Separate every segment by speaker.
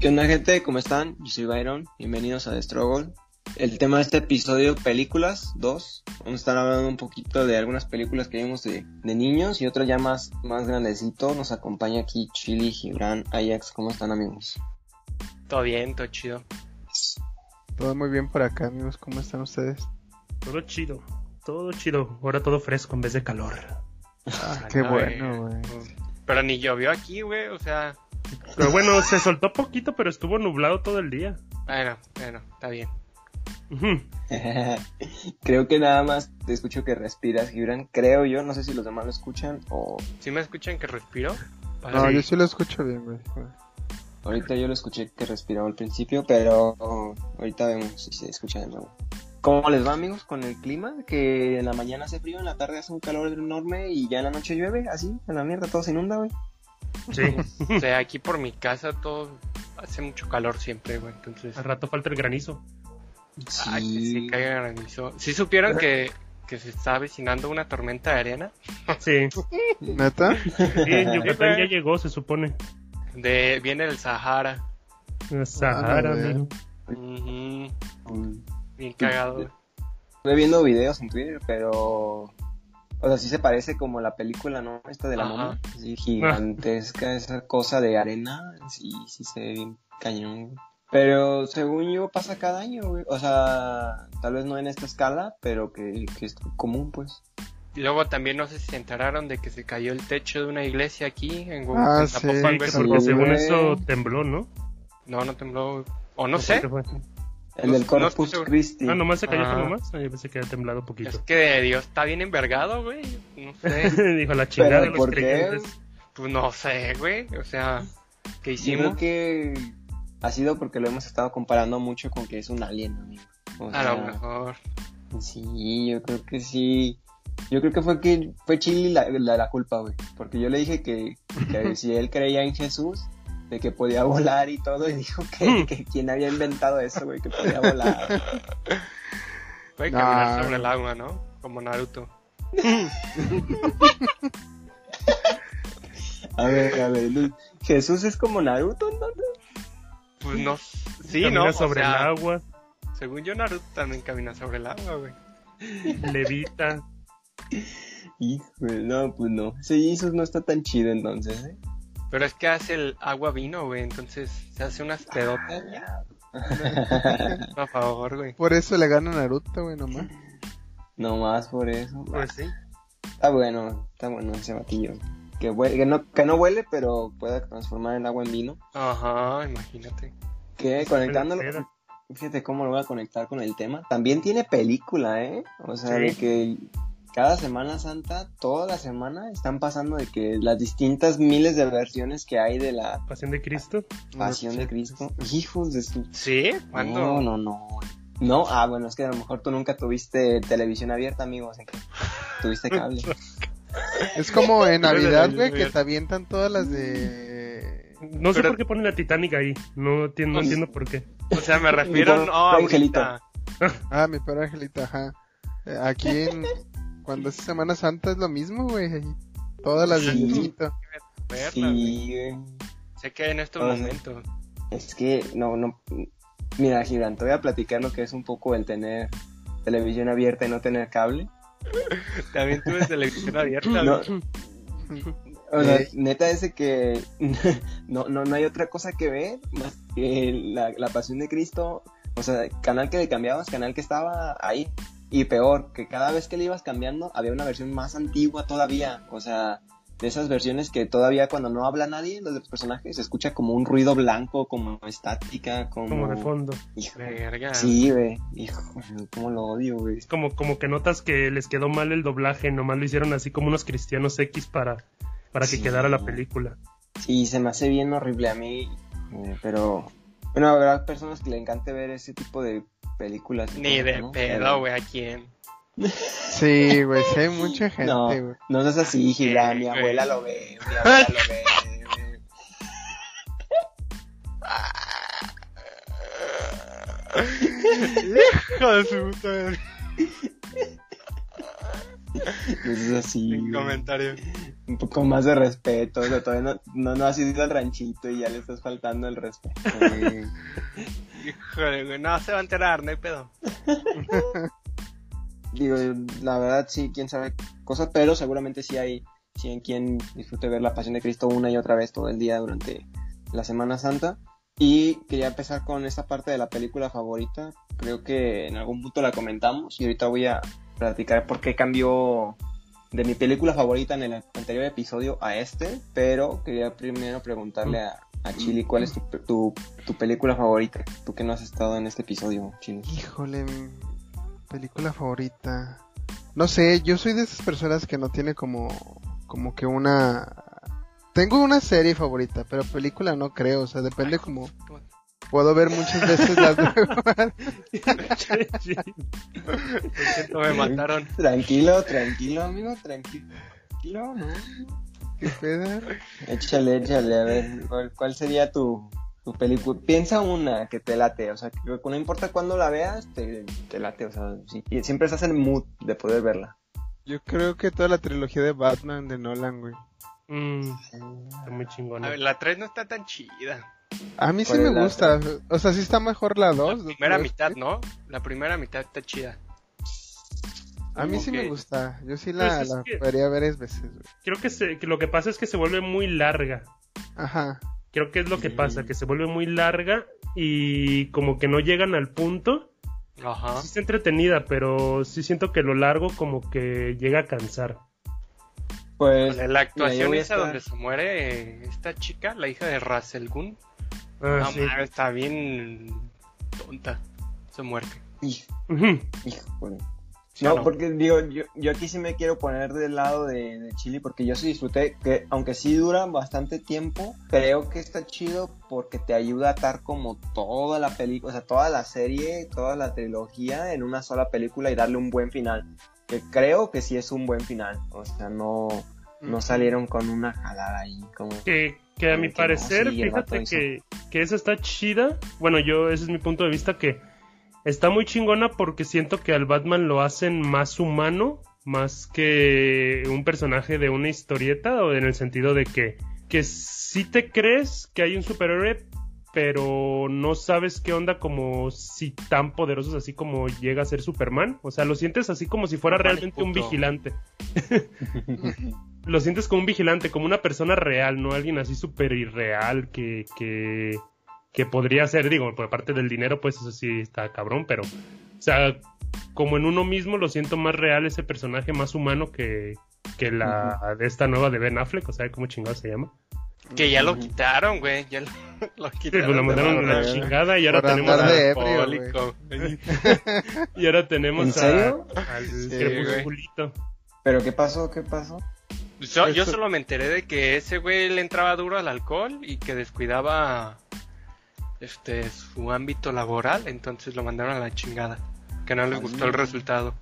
Speaker 1: ¿Qué onda gente? ¿Cómo están? Yo soy Byron, bienvenidos a The Struggle. El tema de este episodio, películas, dos. Vamos a estar hablando un poquito de algunas películas que vimos de, de niños y otro ya más, más grandecito. Nos acompaña aquí Chili, Gibran, Ajax. ¿Cómo están amigos?
Speaker 2: Todo bien, todo chido.
Speaker 3: Todo muy bien por acá, amigos. ¿Cómo están ustedes?
Speaker 4: Todo chido, todo chido. Ahora todo fresco en vez de calor.
Speaker 3: Ah, qué
Speaker 2: no,
Speaker 3: bueno, güey.
Speaker 2: Pero ni llovió aquí, güey, o sea...
Speaker 4: Pero bueno, se soltó poquito, pero estuvo nublado todo el día.
Speaker 2: Bueno, bueno, está bien.
Speaker 1: Creo que nada más te escucho que respiras, Gibran. Creo yo, no sé si los demás lo escuchan o
Speaker 2: ¿Sí me escuchan que respiro?
Speaker 3: No,
Speaker 4: Sí.
Speaker 3: yo sí lo escucho bien, güey.
Speaker 1: ahorita yo lo escuché que respiraba al principio, pero ahorita vemos si se escucha de nuevo. ¿Cómo les va amigos con el clima? Que en la mañana hace frío, en la tarde hace un calor enorme y ya en la noche llueve, así, en la mierda todo se inunda, güey.
Speaker 4: Sí,
Speaker 2: O sea, aquí por mi casa todo hace mucho calor siempre, güey, entonces...
Speaker 4: al rato falta el granizo.
Speaker 2: Ay, que sí caiga granizo. ¿Sí supieron que, que se está avecinando una tormenta de arena?
Speaker 4: Sí,
Speaker 3: ¿Neta?
Speaker 4: sí en Yucatán ya llegó, se supone.
Speaker 2: De, viene del Sahara.
Speaker 4: En Sahara,
Speaker 3: Ah.
Speaker 2: Bien cagado.
Speaker 1: Estuve viendo videos en Twitter, pero. O sea, sí se parece como la película, ¿no? Esta de la
Speaker 2: Ajá.
Speaker 1: momia. Así gigantesca, esa cosa de arena. Sí, sí se ve bien cañón. güey. Pero según yo pasa cada año, güey. O sea, tal vez no en esta escala, pero que, que es común, pues.
Speaker 2: Y luego también no sé si se enteraron de que se cayó el techo de una iglesia aquí en
Speaker 3: Ah,
Speaker 2: en
Speaker 3: sí,
Speaker 4: Sí,
Speaker 1: sí,
Speaker 4: porque según eso tembló, ¿no?
Speaker 2: No, no tembló. O no
Speaker 4: ¿O
Speaker 2: sé.
Speaker 4: fue?
Speaker 1: El
Speaker 2: No-
Speaker 1: del
Speaker 2: no
Speaker 1: Corpus
Speaker 2: seguro.
Speaker 1: Christi.
Speaker 4: Ah, nomás se cayó
Speaker 2: Ah.
Speaker 4: por nomás. Yo pensé que había temblado poquito.
Speaker 2: Es que Dios está bien envergado, güey. No sé.
Speaker 4: Dijo la chingada de
Speaker 1: ¿Pero
Speaker 4: los
Speaker 1: por qué?
Speaker 4: creyentes.
Speaker 2: pues no sé, güey. O sea, ¿qué
Speaker 1: Yo creo
Speaker 2: hicimos?
Speaker 1: que ha sido porque lo hemos estado comparando mucho con que es un alien, amigo. O
Speaker 2: A lo mejor.
Speaker 1: Sí, yo creo que sí. Yo creo que fue que fue Chili la, la, la culpa, güey. Porque yo le dije que, que si él creía en Jesús, de que podía volar y todo, y dijo que, que quien había inventado eso, güey, que podía volar.
Speaker 2: Puede
Speaker 3: No.
Speaker 2: caminar sobre el agua, ¿no? Como Naruto.
Speaker 1: A ver, a ver, Jesús es como Naruto, ¿no?
Speaker 2: Pues no. Sí,
Speaker 4: Camina
Speaker 2: ¿no? O
Speaker 4: sobre
Speaker 2: sea,
Speaker 4: el agua,
Speaker 2: Según yo, Naruto también camina sobre el agua, güey.
Speaker 4: levita.
Speaker 1: Híjole, no, pues no. Ese Jesús no está tan chido entonces, ¿eh?
Speaker 2: Pero es que hace el agua vino, güey. Entonces se hace unas pedotas. Por favor, güey.
Speaker 3: Por eso le gana Naruto, güey, nomás.
Speaker 1: No más por eso.
Speaker 4: Pues sí.
Speaker 1: Está bueno, está bueno ese batillo. Que, hue- que, no, que no huele, pero pueda transformar el agua en vino.
Speaker 2: Ajá, imagínate.
Speaker 1: Que conectándolo, fíjate cómo lo voy a conectar con el tema. También tiene película, ¿eh? O sea,
Speaker 4: Sí.
Speaker 1: de que cada Semana Santa, toda la semana, están pasando de que las distintas miles de versiones que hay de la
Speaker 4: Pasión de Cristo.
Speaker 1: Pasión de Cristo. Hijos de su...
Speaker 2: ¿Sí? ¿Cuándo?
Speaker 1: No, no, no. No, ah, bueno, es que a lo mejor tú nunca tuviste televisión abierta, amigo. O sea, que tuviste cable.
Speaker 3: Es como en Navidad, güey, que te avientan todas las de...
Speaker 4: No sé
Speaker 2: Pero-
Speaker 4: por qué ponen la Titanic ahí. No, entiendo, no
Speaker 2: Pues-
Speaker 4: entiendo por qué.
Speaker 2: O sea, me refiero
Speaker 1: Mi
Speaker 2: no
Speaker 1: angelito.
Speaker 3: Ah, mi perro angelita, ajá. Eh, Aquí en... Cuando es Semana Santa es lo mismo, güey. Todas las
Speaker 1: Sí. Sí, güey.
Speaker 2: Sé que en estos
Speaker 1: O sea,
Speaker 2: momentos.
Speaker 1: Es que no, no. Mira, Gibran, te voy a platicar lo que es un poco el tener televisión abierta y no tener cable.
Speaker 2: También tuve televisión abierta.
Speaker 1: No. O sea, neta ese que no, no, no hay otra cosa que ver más que la, la pasión de Cristo. O sea, canal que le cambiabas, canal que estaba ahí. Y peor, que cada vez que le ibas cambiando había una versión más antigua todavía. O sea, de esas versiones que todavía cuando no habla nadie, los personajes, se escucha como un ruido blanco, como estática, como...
Speaker 4: Como de fondo.
Speaker 1: Hijo,
Speaker 2: Verga.
Speaker 1: Sí, güey. Hijo, cómo lo odio, güey.
Speaker 4: Es como, como que notas que les quedó mal el doblaje. Nomás lo hicieron así como unos cristianos X para, para que
Speaker 1: Sí.
Speaker 4: quedara la película.
Speaker 1: Sí, se me hace bien horrible a mí, eh, pero bueno, habrá personas que le encante ver ese tipo de películas.
Speaker 2: Ni de
Speaker 1: ¿no?
Speaker 2: pedo, güey, ¿a quién?
Speaker 3: Sí, güey, sí hay mucha gente,
Speaker 1: No,
Speaker 3: güey.
Speaker 1: no seas así, Gibran, mi abuela lo ve, mi abuela lo ve.
Speaker 2: Hijo de su puta madre.
Speaker 1: Es así.
Speaker 2: Sin
Speaker 1: güey.
Speaker 2: comentario.
Speaker 1: Un poco más de respeto. O sea, todavía no, no, no has ido al ranchito y ya le estás faltando el respeto.
Speaker 2: Híjole, güey, no se va a enterar, no hay pedo.
Speaker 1: Digo, la verdad sí, quién sabe cosas, pero seguramente sí hay, sí hay quien disfrute ver la Pasión de Cristo una y otra vez todo el día durante la Semana Santa. Y quería empezar con esta parte de la película favorita. Creo que en algún punto la comentamos y ahorita voy a platicar por qué cambió de mi película favorita en el anterior episodio a este. Pero quería primero preguntarle a, a Chili cuál es tu, tu, tu película favorita. Tú que no has estado en este episodio, Chili.
Speaker 3: Híjole, mi película favorita. No sé, yo soy de esas personas que no tiene como, como que una... Tengo una serie favorita, pero película no creo, o sea, depende como... Puedo ver muchas veces las mismas.
Speaker 4: Sí.
Speaker 2: Lo siento, me mataron.
Speaker 1: Tranquilo, tranquilo, amigo, tranquilo. Tranquilo, ¿no?
Speaker 3: ¿Qué pedo?
Speaker 1: Échale, échale, a ver, ¿cuál, cuál sería tu, tu película? Piensa una que te late, o sea, que no importa cuándo la veas, te, te late, o sea, sí, siempre estás en el mood de poder verla.
Speaker 3: Yo creo que toda la trilogía de Batman de Nolan, güey.
Speaker 4: Mm, está muy chingona.
Speaker 2: A ver, la 3 no está tan chida.
Speaker 3: A mí sí
Speaker 1: ¿Cuál
Speaker 3: me gusta, o sea, sí está mejor la 2.
Speaker 2: La primera mitad, ¿no? La primera mitad está chida.
Speaker 3: A mí sí me gusta, yo sí la,
Speaker 4: Pues es
Speaker 3: la
Speaker 4: que-
Speaker 3: podría ver es veces, güey.
Speaker 4: Creo que, se, que lo que pasa es que se vuelve muy larga.
Speaker 3: Ajá.
Speaker 4: Creo que es lo que
Speaker 1: Mm.
Speaker 4: pasa, que se vuelve muy larga y como que no llegan al punto.
Speaker 2: Ajá.
Speaker 4: Sí está entretenida, pero sí siento que lo largo como que llega a cansar.
Speaker 1: Pues,
Speaker 2: La actuación esa
Speaker 1: estar-
Speaker 2: donde se muere eh, esta chica, la hija de Russell Gunn.
Speaker 4: Ah,
Speaker 2: no
Speaker 4: sí.
Speaker 2: está bien tonta. Su muerte.
Speaker 1: Hijo,
Speaker 4: Ujú.
Speaker 1: híjole.
Speaker 2: ¿Sí
Speaker 1: No,
Speaker 2: no?
Speaker 1: porque digo, yo, yo aquí sí me quiero poner del lado de, de Chili porque yo sí disfruté que aunque sí dura bastante tiempo, creo que está chido porque te ayuda a atar como toda la película, o sea, toda la serie, toda la trilogía en una sola película y darle un buen final. Que creo que sí es un buen final, o sea, no, no salieron con una jalada ahí como...
Speaker 4: Que, que a mi
Speaker 1: que no,
Speaker 4: parecer,
Speaker 1: sí,
Speaker 4: fíjate que, que esa está chida. Bueno, yo, ese es mi punto de vista, que está muy chingona porque siento que al Batman lo hacen más humano, más que un personaje de una historieta, o en el sentido de que, que sí te crees que hay un superhéroe, pero no sabes qué onda como si tan poderosos así como llega a ser Superman. O sea, lo sientes así como si fuera realmente un vigilante. lo sientes como un vigilante, como una persona real, no alguien así súper irreal que, que, que podría ser, digo, por parte del dinero, pues eso sí está cabrón, pero, o sea, como en uno mismo lo siento más real ese personaje, más humano que, que la de esta nueva de Ben Affleck, o sea, ¿cómo chingado se llama?
Speaker 2: Que ya lo quitaron, güey. Ya lo, lo
Speaker 4: Sí,
Speaker 2: quitaron.
Speaker 4: pues lo mandaron a la chingada y ahora
Speaker 3: Por
Speaker 4: tenemos
Speaker 3: andar
Speaker 4: a,
Speaker 3: de ebrio,
Speaker 2: Alcohólico.
Speaker 4: y ahora tenemos
Speaker 1: ¿En
Speaker 4: a-
Speaker 1: serio?
Speaker 4: al
Speaker 2: Sí.
Speaker 1: ¿Pero qué pasó? ¿Qué pasó?
Speaker 2: Yo, solo me enteré de que ese güey le entraba duro al alcohol y que descuidaba este su ámbito laboral, entonces lo mandaron a la chingada. Que no les gustó el resultado.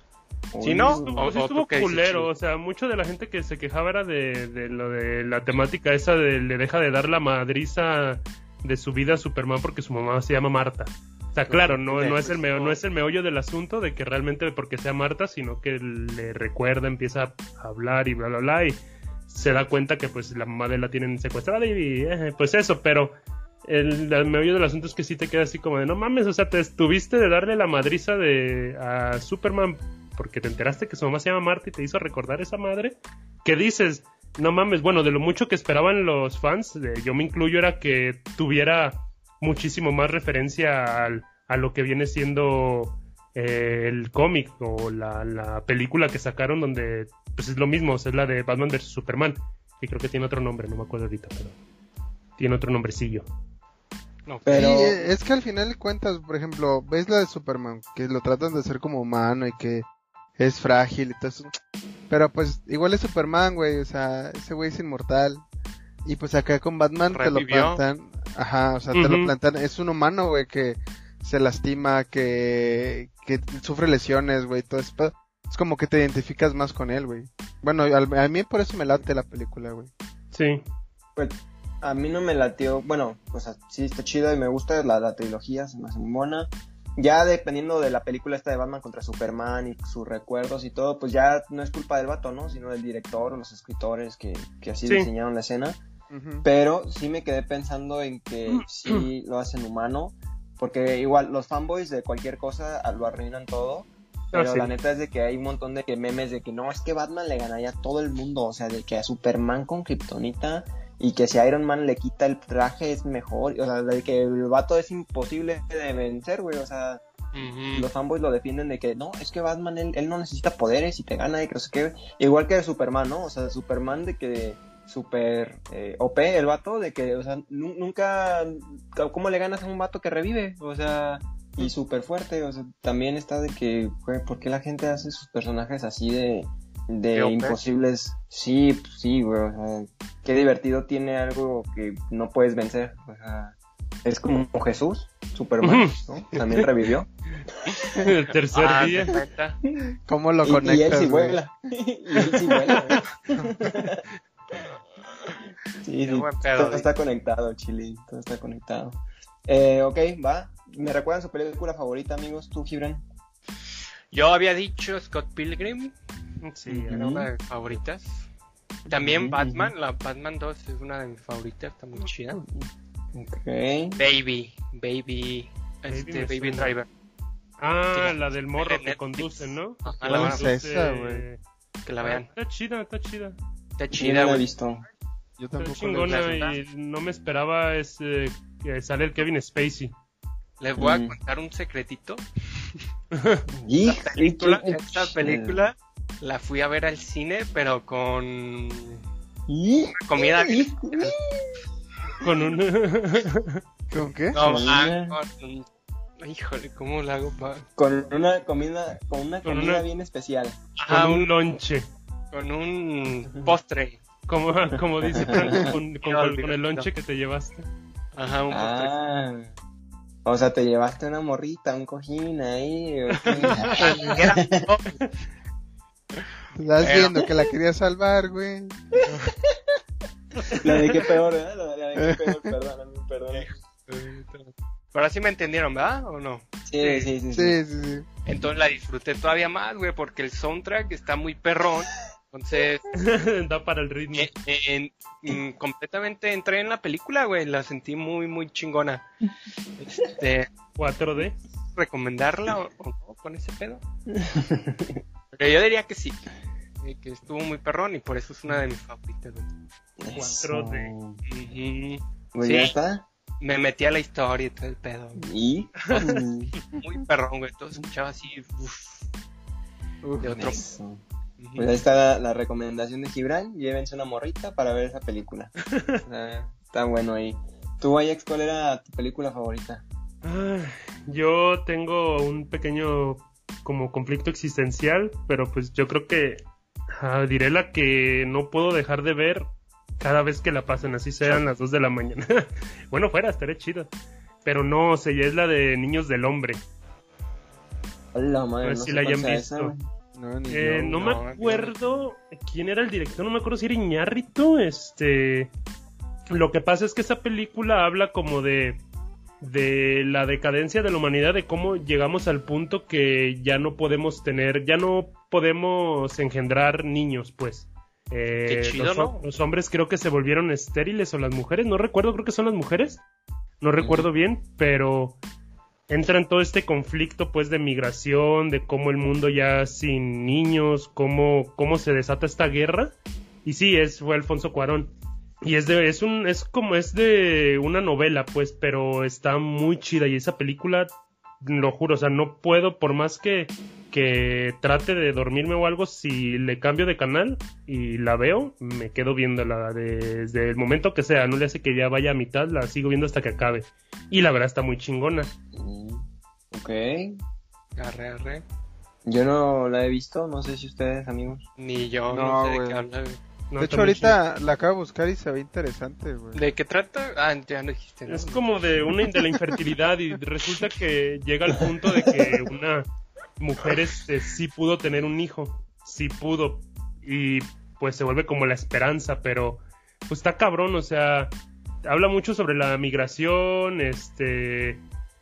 Speaker 2: Si no, o-
Speaker 4: estuvo culero, o sea, mucho de la gente que se quejaba era de, de lo de la temática esa de le deja de dar la madriza de su vida a Superman porque su mamá se llama Marta. Sea, claro, no, no es el meo- no es el meollo del asunto de que realmente porque sea Marta, sino que le recuerda, empieza a hablar y bla bla bla y se da cuenta que pues la mamá de él la tienen secuestrada y eh, pues eso, pero el, el meollo del asunto es que sí te queda así como de no mames, o sea, te estuviste de darle la madriza de a Superman porque te enteraste que su mamá se llama Marta y te hizo recordar esa madre. ¿Qué dices? No mames, bueno, de lo mucho que esperaban los fans, de- yo me incluyo, era que tuviera muchísimo más referencia al- a lo que viene siendo eh, el cómic o la, la película que sacaron donde pues es lo mismo, o sea, es la de Batman vs Superman, que creo que tiene otro nombre, no me acuerdo ahorita, pero tiene otro nombrecillo.
Speaker 2: No,
Speaker 1: Pero-
Speaker 3: Sí, eh, es que al final de cuentas, por ejemplo, ves la de Superman, que lo tratan de hacer como humano y que es frágil y todo eso. Pero pues igual es Superman, güey, o sea, ese güey es inmortal. Y pues acá con Batman te lo plantan, ajá, o sea, te lo plantan, es un humano, güey, que se lastima, que, que sufre lesiones, güey, todo eso. Es como que te identificas más con él, güey. Bueno, al- a mí por eso me late la película, güey.
Speaker 4: Sí.
Speaker 1: Pues a mí no me latió, bueno, o sea, sí está chido y me gusta la, la trilogía, se me hace muy buena. ya dependiendo de la película esta de Batman contra Superman y sus recuerdos y todo, pues ya no es culpa del vato, ¿no? Sino del director o los escritores que, que así
Speaker 4: Sí.
Speaker 1: diseñaron la escena. Pero sí me quedé pensando en que sí lo hacen humano, porque igual los fanboys de cualquier cosa ah, lo arruinan todo. Pero
Speaker 4: Ah, sí.
Speaker 1: la neta es de que hay un montón de memes de que no, es que Batman le ganaría a todo el mundo, o sea, de que a Superman con Kryptonita y que si Iron Man le quita el traje es mejor, o sea, de que el vato es imposible de vencer, güey, o sea, los fanboys lo defienden de que no, es que Batman él, él no necesita poderes y te gana y que no sé qué. Igual que de Superman, ¿no? O sea, Superman de que super eh, OP el vato, de que, o sea, nu- nunca, ¿cómo le ganas a un vato que revive? O sea, y súper fuerte, o sea, también está de que, güey, ¿por qué la gente hace sus personajes así de, de imposibles? Sí, pues, sí, güey, o sea, qué divertido tiene algo que no puedes vencer, o sea, es como Jesús, Superman, ¿no? También revivió.
Speaker 4: El tercer
Speaker 2: Ah,
Speaker 4: día.
Speaker 3: ¿Cómo lo
Speaker 1: Y- y, él
Speaker 3: conectas?
Speaker 1: sí vuela. y él sí vuela. sí, sí,
Speaker 2: pedo,
Speaker 1: todo está conectado, Chile. Todo está conectado. Eh, ok, va. ¿Me recuerdan su película favorita, amigos? ¿Tú, Gibran?
Speaker 2: Yo había dicho Scott Pilgrim,
Speaker 4: Sí,
Speaker 2: era
Speaker 1: Ujú.
Speaker 2: una de mis favoritas. También Batman, la Batman 2 es una de mis favoritas, está muy chida.
Speaker 1: Ok.
Speaker 2: Baby, Baby, este, Baby. Driver.
Speaker 4: Ah, la del morro que conducen, ¿no?
Speaker 2: Ajá,
Speaker 3: ¿Cuál
Speaker 2: la
Speaker 3: es
Speaker 2: verdad,
Speaker 3: esa, güey?
Speaker 2: que la
Speaker 4: Ah,
Speaker 2: vean.
Speaker 4: Está chida, está chida.
Speaker 2: Está
Speaker 1: Yo
Speaker 2: chida, güey.
Speaker 1: visto.
Speaker 3: Yo tampoco lo he
Speaker 4: chingona
Speaker 3: visto.
Speaker 4: y no me esperaba ese, que sale el Kevin Spacey.
Speaker 2: Les voy a
Speaker 1: Mm.
Speaker 2: contar un secretito. Esta película, esta película la fui a ver al cine, pero con
Speaker 1: y
Speaker 2: comida.
Speaker 1: y-
Speaker 4: Con un...
Speaker 3: ¿Con qué?
Speaker 2: No,
Speaker 1: Con
Speaker 2: ah,
Speaker 1: una-
Speaker 2: con- Híjole, ¿cómo la hago? pa-
Speaker 1: con una comida, con una
Speaker 4: Con
Speaker 1: comida
Speaker 4: una-
Speaker 1: bien especial.
Speaker 2: Ajá,
Speaker 4: con un
Speaker 2: un-
Speaker 4: lonche.
Speaker 2: Con un postre.
Speaker 4: Como, como dice con, con-
Speaker 2: No,
Speaker 4: con el lonche que te llevaste.
Speaker 2: Ajá, un postre.
Speaker 1: Ah. O sea, te llevaste una morrita, un cojín ahí.
Speaker 3: Estás
Speaker 2: Pero-
Speaker 3: viendo que la quería salvar, güey.
Speaker 1: La de qué peor, ¿verdad? La, la de qué peor, perdóname, perdóname.
Speaker 2: Pero así me entendieron, ¿verdad? ¿O no?
Speaker 1: Sí, sí, sí. sí.
Speaker 3: Sí, sí, sí.
Speaker 2: Entonces la disfruté todavía más, güey, porque el soundtrack está muy perrón. Entonces,
Speaker 4: da para el ritmo.
Speaker 2: eh, eh, completamente entré en la película, güey. La sentí muy, muy chingona. Este,
Speaker 4: 4D.
Speaker 2: ¿Recomendarla o, o no con ese pedo? Pero yo diría que sí. eh, Que estuvo muy perrón y por eso es una de mis favoritas, güey.
Speaker 1: Eso.
Speaker 4: de-
Speaker 2: Ujú.
Speaker 1: Pues
Speaker 2: Sí.
Speaker 1: ya está.
Speaker 2: Me metí a la historia y todo el pedo. güey.
Speaker 1: Y.
Speaker 2: Muy perrón, güey. Todo escuchaba así. uf, de otro.
Speaker 1: Eso. Pues ahí está la, la recomendación de Gibran. Llévense una morrita para ver esa película. Está, está bueno ahí. ¿Tú, Ajax, cuál era tu película favorita?
Speaker 4: Ah, Yo tengo un pequeño como conflicto existencial, pero pues yo creo que ah, diré la que no puedo dejar de ver cada vez que la pasen, así sean las 2 de la mañana. bueno, fuera, estaría chido. Pero no, o sea, ya es la de Niños del Hombre.
Speaker 1: Hola, madre. No
Speaker 4: si la hayan visto.
Speaker 1: esa.
Speaker 3: No, ni
Speaker 4: Eh,
Speaker 3: yo.
Speaker 4: no,
Speaker 2: no,
Speaker 4: me
Speaker 2: yo-
Speaker 4: acuerdo quién era el director, no me acuerdo si era Iñárritu, este... Lo que pasa es que esa película habla como de de la decadencia de la humanidad, de cómo llegamos al punto que ya no podemos tener, ya no podemos engendrar niños, pues. Eh,
Speaker 2: Qué chido,
Speaker 4: los,
Speaker 2: ¿no?
Speaker 4: los hombres creo que se volvieron estériles o las mujeres, no recuerdo, creo que son las mujeres, no recuerdo bien, pero entra en todo este conflicto pues de migración, de cómo el mundo ya sin niños, cómo, cómo se desata esta guerra. Y sí, es, fue Alfonso Cuarón. Y es de, es un, es como, es de una novela, pues, pero está muy chida. Y esa película, lo juro, o sea, no puedo, por más que, que trate de dormirme o algo, si le cambio de canal y la veo, me quedo viéndola desde el momento que sea. No le hace que ya vaya a mitad, la sigo viendo hasta que acabe. Y la verdad está muy chingona.
Speaker 1: Mm, Ok.
Speaker 2: Arre, arre.
Speaker 1: Yo no la he visto, no sé si ustedes, amigos.
Speaker 2: Ni yo,
Speaker 3: No,
Speaker 2: no, sé de qué habla. güey.
Speaker 4: No,
Speaker 3: de hecho, ahorita la acabo de buscar y se ve interesante, güey.
Speaker 2: ¿De qué trata? Ah, ya no dijiste.
Speaker 4: Es como de una de la infertilidad y resulta que llega al punto de que una mujer este, sí pudo tener un hijo, sí pudo y pues se vuelve como la esperanza, pero pues está cabrón, o sea, habla mucho sobre la migración, este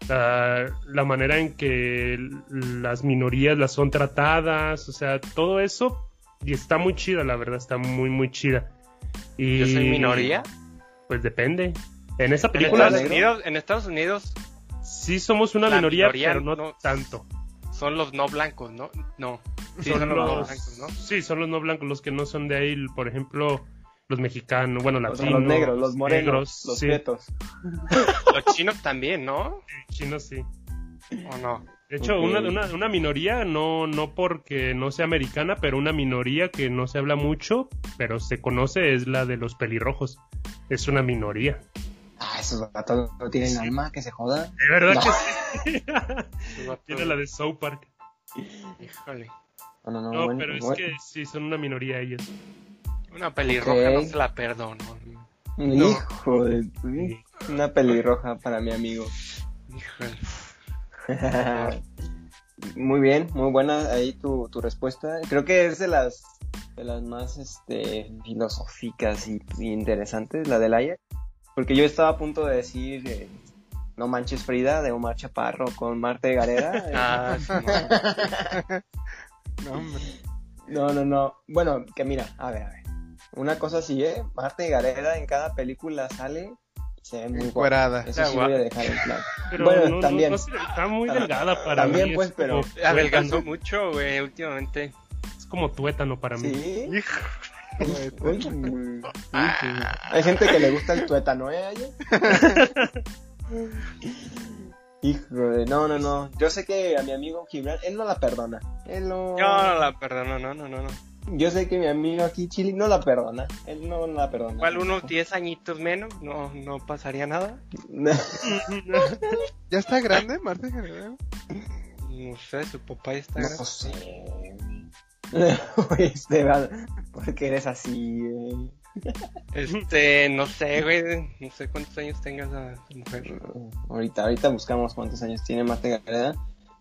Speaker 4: la, la manera en que las minorías las son tratadas, o sea, todo eso y está muy chida, la verdad, está muy, muy chida. Y,
Speaker 2: ¿Yo soy minoría?
Speaker 4: Pues depende. En esa
Speaker 2: En
Speaker 4: película
Speaker 2: Estados, Unidos, en Estados Unidos
Speaker 4: sí somos una minoría,
Speaker 2: minoría
Speaker 4: pero no,
Speaker 2: no-
Speaker 4: tanto.
Speaker 2: Son los no blancos, ¿no? No. Sí,
Speaker 4: son
Speaker 2: son los no
Speaker 4: los,
Speaker 2: blancos, ¿no?
Speaker 4: sí, son los no blancos, los que no son de ahí, por ejemplo, los mexicanos, bueno,
Speaker 1: O
Speaker 4: latinos,
Speaker 1: sea, los negros, los morenos,
Speaker 4: negros,
Speaker 1: los
Speaker 4: sí,
Speaker 1: prietos.
Speaker 2: Los chinos también, ¿no?
Speaker 4: chinos sí.
Speaker 2: ¿O no?
Speaker 4: De hecho, una, una, una minoría, no, no porque no sea americana, pero una minoría que no se habla mucho, pero se conoce, es la de los pelirrojos. Es una minoría.
Speaker 1: Ah, esos gatos no tienen alma, que se joda.
Speaker 4: De verdad
Speaker 1: No.
Speaker 4: que sí. Tiene la de South Park.
Speaker 2: Híjole.
Speaker 1: No, no, no,
Speaker 4: No,
Speaker 1: bueno,
Speaker 4: pero es que sí, son una minoría ellos.
Speaker 2: Una pelirroja
Speaker 1: Ok.
Speaker 2: no se la perdono.
Speaker 4: No.
Speaker 1: Hijo de... Una pelirroja para mi amigo.
Speaker 2: Híjole.
Speaker 1: muy bien, muy buena ahí tu, tu respuesta. Creo que es de las de las más este filosóficas y, y interesantes, la del Ajax. Porque yo estaba a punto de decir eh, No manches Frida de Omar Chaparro con Marte Gareda. eh,
Speaker 2: Ah, sí, no.
Speaker 3: No, hombre.
Speaker 1: No, no, no. Bueno, que mira, a ver, a ver. Una cosa sí, ¿eh? Marte Gareda en cada película sale y se ve muy guapa. Eso sí voy a dejar en claro.
Speaker 4: Pero
Speaker 1: Bueno,
Speaker 4: no, no-
Speaker 1: también.
Speaker 4: no está muy delgada para
Speaker 1: También,
Speaker 4: mí. es
Speaker 1: pues, pero-
Speaker 2: Adelgazó mucho, güey, últimamente.
Speaker 4: Es como tuétano para mí.
Speaker 1: ¿Sí?
Speaker 2: Hijo.
Speaker 1: Hay gente que le gusta el tuétano, ¿eh? De... No, no, no. Yo sé que a mi amigo Gibran, él no la perdona. Él no...
Speaker 2: No, no la perdono, no, no, no, no.
Speaker 1: Yo sé que mi amigo aquí, Chili, no la perdona. Él no la perdona.
Speaker 2: Igual unos 10 añitos menos, no, no pasaría nada.
Speaker 3: ¿Ya está grande, Guerrero?
Speaker 2: No sé, su papá ya está
Speaker 1: No
Speaker 2: grande.
Speaker 1: sé. Oye, Esteban, ¿por qué eres así, güey?
Speaker 2: Este, no sé, güey, no sé cuántos años tenga esa mujer.
Speaker 1: Ahorita, ahorita buscamos cuántos años tiene Marta Gareda.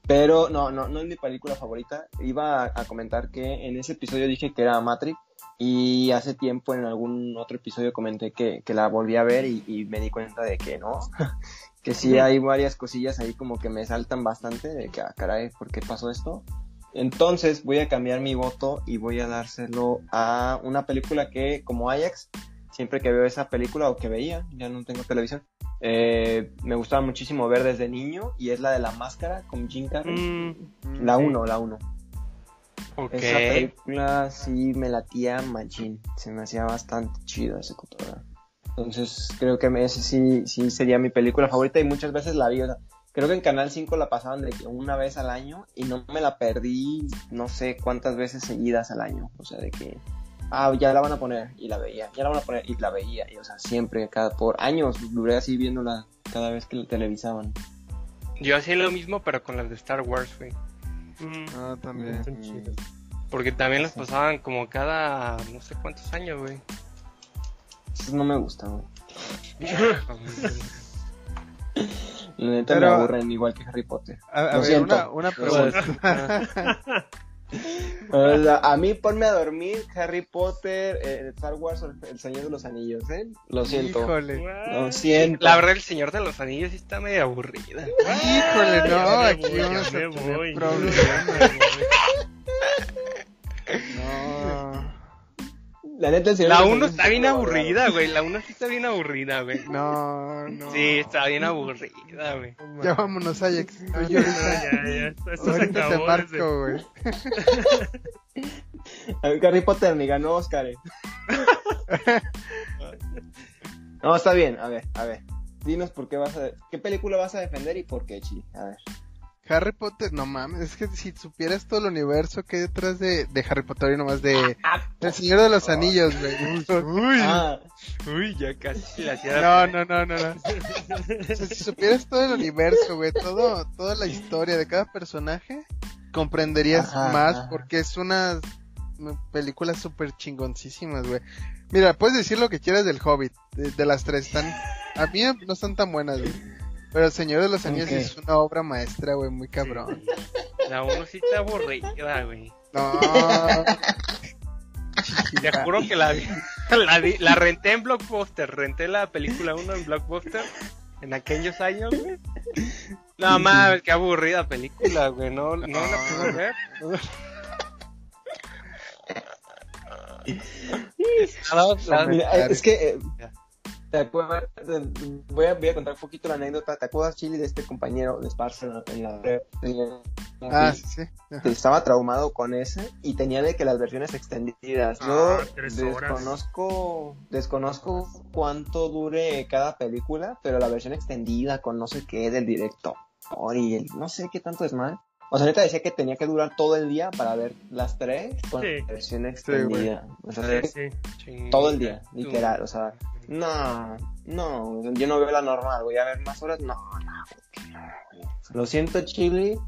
Speaker 1: Pero no, no, no es mi película favorita. Iba a, a comentar que en ese episodio dije que era Matrix. Y hace tiempo en algún otro episodio comenté que, que la volví a ver y, y me di cuenta de que no. que sí hay varias cosillas ahí como que me saltan bastante. De que, ah, caray, ¿por qué pasó esto? Entonces voy a cambiar mi voto y voy a dárselo a una película que, como Ajax, siempre que veo esa película o que veía, ya no tengo televisión, eh, me gustaba muchísimo ver desde niño y es la de la máscara con Jim Carrey.
Speaker 4: Mm,
Speaker 1: La 1, la 1.
Speaker 2: Ok.
Speaker 1: Esa película sí me latía machín, se me hacía bastante chido ese cotorreo. Entonces creo que ese sí, sí sería mi película favorita y muchas veces la vi. o sea, creo que en Canal 5 la pasaban de que una vez al año y no me la perdí no sé cuántas veces seguidas al año. O sea, de que, ah, ya la van a poner y la veía, ya la van a poner y la veía. Y o sea, siempre, cada, por años duré así viéndola cada vez que la televisaban.
Speaker 2: Yo hacía lo mismo, pero con las de Star Wars, güey.
Speaker 4: mm,
Speaker 3: Ah, también.
Speaker 4: chidas.
Speaker 2: Porque también las pasaban como cada no sé cuántos años, güey.
Speaker 1: Eso no me gusta, güey. La neta me aburren igual que Harry Potter.
Speaker 3: A, ver,
Speaker 1: siento.
Speaker 3: una, una
Speaker 2: Pues,
Speaker 3: pregunta.
Speaker 1: O sea, a mí ponme a dormir Harry Potter, eh, Star Wars o El Señor de los Anillos, ¿eh? Lo siento.
Speaker 3: Híjole.
Speaker 1: Lo siento.
Speaker 2: La verdad, el Señor de los Anillos sí está medio aburrida.
Speaker 3: Híjole, no, aquí vamos a
Speaker 4: me
Speaker 3: tener
Speaker 4: voy.
Speaker 3: problemas.
Speaker 1: La neta, el Señor
Speaker 2: La
Speaker 1: de los
Speaker 2: 1
Speaker 1: Anillos
Speaker 2: está bien aburrida, güey. La 1 sí está bien aburrida, güey.
Speaker 3: no, no.
Speaker 2: Sí, está bien aburrida, güey.
Speaker 3: Ya vámonos, Ajax.
Speaker 4: No,
Speaker 3: Oye,
Speaker 4: ya, ya, ya, esto, se
Speaker 3: te
Speaker 4: acabó. desde-
Speaker 3: marco, güey.
Speaker 1: Harry Potter ni ganó Oscar. eh. No, está bien. A ver, a ver. Dinos por qué vas a... ¿Qué película vas a defender y por qué, Chi? A ver.
Speaker 3: Harry Potter, no mames, es que si supieras todo el universo que hay detrás de, de Harry Potter y nomás de El Señor de los Anillos, güey. Uy.
Speaker 1: Ah,
Speaker 2: Uy, ya casi la.
Speaker 3: No, no, no, no, no. O sea, si supieras todo el universo, güey, todo, toda la historia de cada personaje, comprenderías
Speaker 1: Ajá,
Speaker 3: más
Speaker 1: ajá.
Speaker 3: porque es unas películas súper chingoncísimas, güey. Mira, puedes decir lo que quieras del Hobbit, de, de las tres, están, a mí no están tan buenas, güey. Pero El Señor de los Anillos es una obra maestra, güey, muy cabrón.
Speaker 2: La 1 sí está aburrida, güey.
Speaker 3: No.
Speaker 2: Te juro que la, vi- la, la renté en Blockbuster. Renté la película 1 en Blockbuster en aquellos años, güey. No mames, qué aburrida película, güey. No, no la puedo ver. No, la-
Speaker 1: Mira, es que eh, ¿Te acuerdas? Voy a, voy a contar un poquito la anécdota. ¿Te acuerdas, Chili, de este compañero de Esparza en la prep?
Speaker 3: Ah, sí, sí.
Speaker 1: estaba traumado con ese y tenía de que las versiones extendidas. Yo
Speaker 4: Ah,
Speaker 1: desconozco, desconozco cuánto dure cada película, pero la versión extendida con no sé qué del director y el no sé qué tanto es mal. O sea, neta decía que tenía que durar todo el día para ver las tres con
Speaker 4: Sí.
Speaker 1: la versión extendida. o sea,
Speaker 4: Sí,
Speaker 1: todo el día, literal. O sea, no, no, yo no veo la normal, voy a ver más horas, no, no, no. Lo siento, Chili,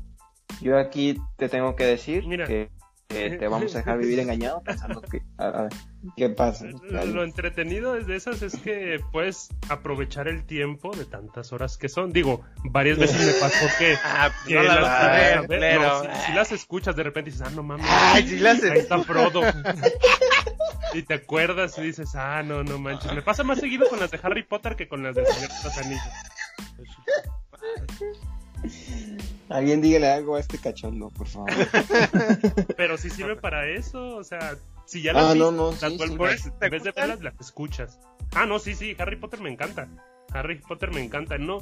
Speaker 1: yo aquí te tengo que decir
Speaker 4: Mira.
Speaker 1: que, te vamos a dejar vivir engañado pensando que, a, a ver, ¿qué pasa?
Speaker 4: Lo entretenido de esas es que puedes aprovechar el tiempo de tantas horas que son. Digo, varias veces me pasó que,
Speaker 2: Ah,
Speaker 4: que
Speaker 2: no la
Speaker 4: las
Speaker 2: ver, pero...
Speaker 4: si, si las escuchas de repente dices, ah, no mames,
Speaker 1: Ay, sí las
Speaker 4: ahí está Frodo. y te acuerdas y dices, ah, no, no manches. Me pasa más seguido con las de Harry Potter que con las de Señor de los Anillos.
Speaker 1: Alguien dígale algo a este cachondo, por favor.
Speaker 4: Pero sí sirve para eso, o sea, si ya las
Speaker 1: Ah,
Speaker 4: vi,
Speaker 1: no, no,
Speaker 4: las
Speaker 1: sí,
Speaker 4: vuelves-
Speaker 1: sí.
Speaker 2: Por eso te
Speaker 4: en vez de verlas, las escuchas. Ah, no, sí, sí, Harry Potter me encanta. Harry Potter me encanta, no.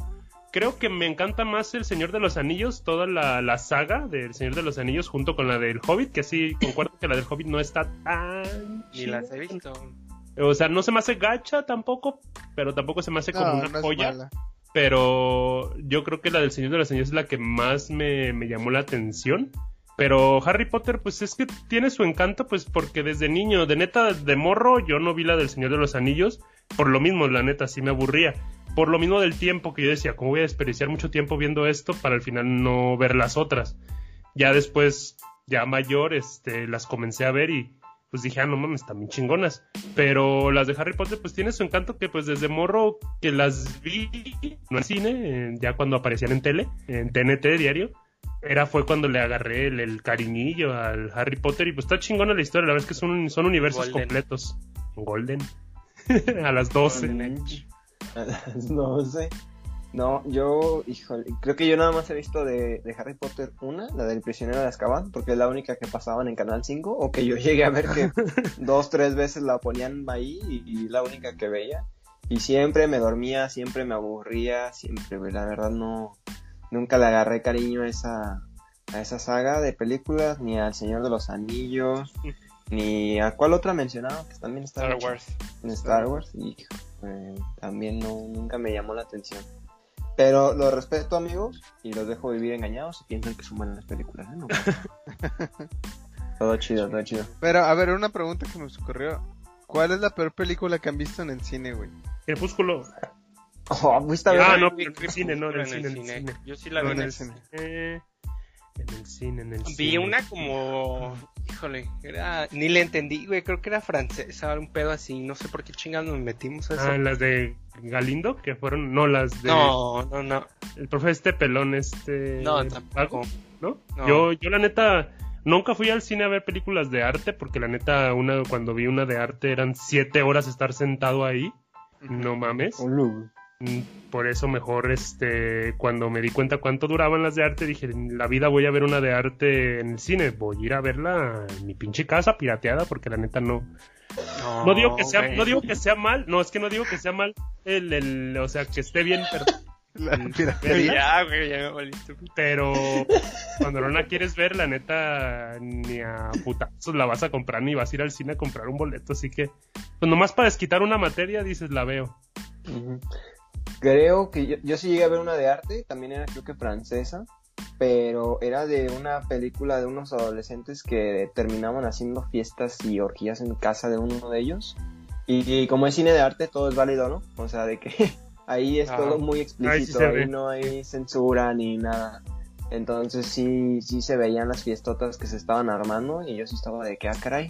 Speaker 4: Creo que me encanta más El Señor de los Anillos, toda la, la saga del Señor de los Anillos junto con la del Hobbit, que sí, concuerdo que la del Hobbit no está tan...
Speaker 2: Ni las he visto.
Speaker 4: O sea, no se me hace gacha tampoco, pero tampoco se me hace como
Speaker 3: No,
Speaker 4: una
Speaker 3: no
Speaker 4: joya. Pero yo creo que la del Señor de los Anillos es la que más me, me llamó la atención. Pero Harry Potter, pues es que tiene su encanto, pues porque desde niño, de neta, de morro, yo no vi la del Señor de los Anillos. Por lo mismo, la neta, sí me aburría. Por lo mismo del tiempo que yo decía, ¿cómo voy a desperdiciar mucho tiempo viendo esto para al final no ver las otras? Ya después, ya mayor, este, las comencé a ver y pues dije, ah, no mames, están bien chingonas. Pero las de Harry Potter, pues tiene su encanto que pues desde morro que las vi, no en cine, eh, ya cuando aparecían en tele, en TNT diario, era fue cuando le agarré el, el cariñillo al Harry Potter y pues está chingona la historia, la verdad es que son, son universos
Speaker 2: Golden.
Speaker 4: completos. Golden. a las 12.
Speaker 1: A las 12. No, yo, híjole, creo que yo nada más he visto de, de Harry Potter una, la del prisionero de Azkaban, porque es la única que pasaban en Canal 5, o que yo llegué a ver que dos, tres veces la ponían ahí y, y la única que veía. Y siempre me dormía, siempre me aburría, siempre, la verdad no, nunca le agarré cariño a esa, a esa saga de películas, ni al Señor de los Anillos, ni a cuál otra mencionaba, que también estaba
Speaker 2: Star Wars.
Speaker 1: en Star Wars y eh, también no, nunca me llamó la atención. Pero lo respeto amigos y los dejo vivir engañados y piensan que son buenas películas. ¿eh? No. todo chido, todo chido.
Speaker 3: Pero, a ver, una pregunta que me ocurrió. ¿Cuál es la peor película que han visto en el cine, güey?
Speaker 4: Crepúsculo.
Speaker 1: Oh, ¿fuiste a ver?
Speaker 4: Ah, no, pero en el cine, no, en el cine.
Speaker 2: Yo sí la
Speaker 3: No,
Speaker 2: vi
Speaker 3: en el cine.
Speaker 4: En el cine, en el
Speaker 2: Vi
Speaker 4: cine.
Speaker 2: una como, híjole, era, ni le entendí, güey, creo que era francesa, un pedo así, no sé por qué chingados nos metimos a eso.
Speaker 4: Ah, las de Galindo, que fueron, no, las de...
Speaker 2: no, no, no,
Speaker 4: El profe este pelón, este...
Speaker 2: no, tampoco.
Speaker 4: ¿no?
Speaker 2: No.
Speaker 4: Yo, yo la neta, nunca fui al cine a ver películas de arte, porque la neta, una, cuando vi una de arte eran siete horas estar sentado ahí. No mames.
Speaker 1: Ulu.
Speaker 4: Mm, Por eso mejor, este, cuando me di cuenta cuánto duraban las de arte, dije, en la vida voy a ver una de arte en el cine, voy a ir a verla en mi pinche casa pirateada, porque la neta no,
Speaker 2: No,
Speaker 4: no digo que sea, no digo que sea mal, no, es que no digo que sea mal el, el, o sea, que esté bien, pero,
Speaker 3: La piratería.
Speaker 2: Ya, güey, ya me
Speaker 4: pero cuando no la quieres ver, la neta, ni a putazos la vas a comprar, ni vas a ir al cine a comprar un boleto, así que, pues nomás para desquitar una materia, dices, la veo.
Speaker 1: Ujú. Creo que yo, yo sí llegué a ver una de arte, también era creo que francesa, pero era de una película de unos adolescentes que terminaban haciendo fiestas y orgías en casa de uno de ellos. Y, y como es cine de arte, todo es válido, ¿no? O sea, de que ahí es
Speaker 2: Ah.
Speaker 1: todo muy
Speaker 4: Ahí sí
Speaker 1: explícito, ahí no hay censura ni nada. Entonces sí, sí se veían las fiestotas que se estaban armando y yo sí estaba de que, ah, caray,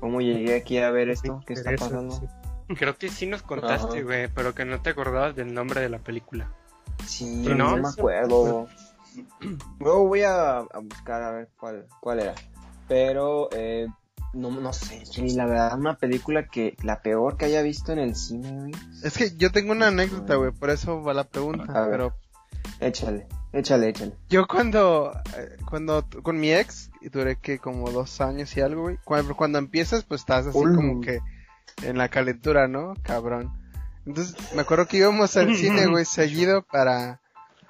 Speaker 1: ¿cómo llegué aquí a ver esto? ¿Qué está pasando?
Speaker 4: Sí.
Speaker 2: Creo que sí nos contaste, güey, pero que no te acordabas del nombre de la película.
Speaker 1: Sí, no,
Speaker 2: no,
Speaker 1: me acuerdo. Luego voy a, a buscar a ver cuál, cuál era. Pero, eh, no, no sé, Chili, la verdad, una película que la peor que haya visto en el cine, güey.
Speaker 3: Es que yo tengo una anécdota, güey, por eso va la pregunta.
Speaker 1: A ver.
Speaker 3: Pero
Speaker 1: Échale, Échale, échale.
Speaker 3: Yo cuando, eh, cuando con mi ex, duré que como dos años y algo, güey. Cuando, cuando empiezas, pues estás así como que en la calentura, ¿no? Cabrón. Entonces, me acuerdo que íbamos al cine, güey, seguido para,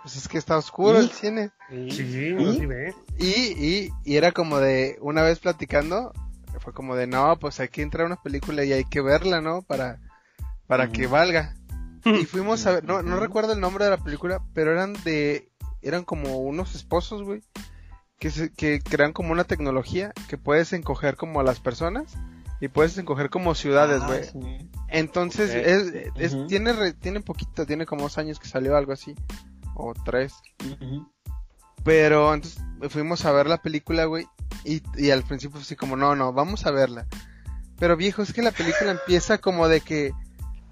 Speaker 3: pues es que está oscuro el cine.
Speaker 4: Sí, no sí ve.
Speaker 3: Y, y, y era como de, una vez platicando, fue como de, no, pues hay que entrar a una película y hay que verla, ¿no? Para, para que valga. Y fuimos a ver, no, no recuerdo el nombre de la película, pero eran de, eran como unos esposos, güey, que, se, que crean como una tecnología que puedes encoger como a las personas y puedes encoger como ciudades,
Speaker 1: Ah,
Speaker 3: güey.
Speaker 1: sí.
Speaker 3: Entonces, es, es- tiene, re- tiene poquito, tiene como dos años que salió algo así, o tres. Pero entonces fuimos a ver la película, güey, y, y al principio fue así como, no, no, vamos a verla. Pero viejo, es que la película empieza como de que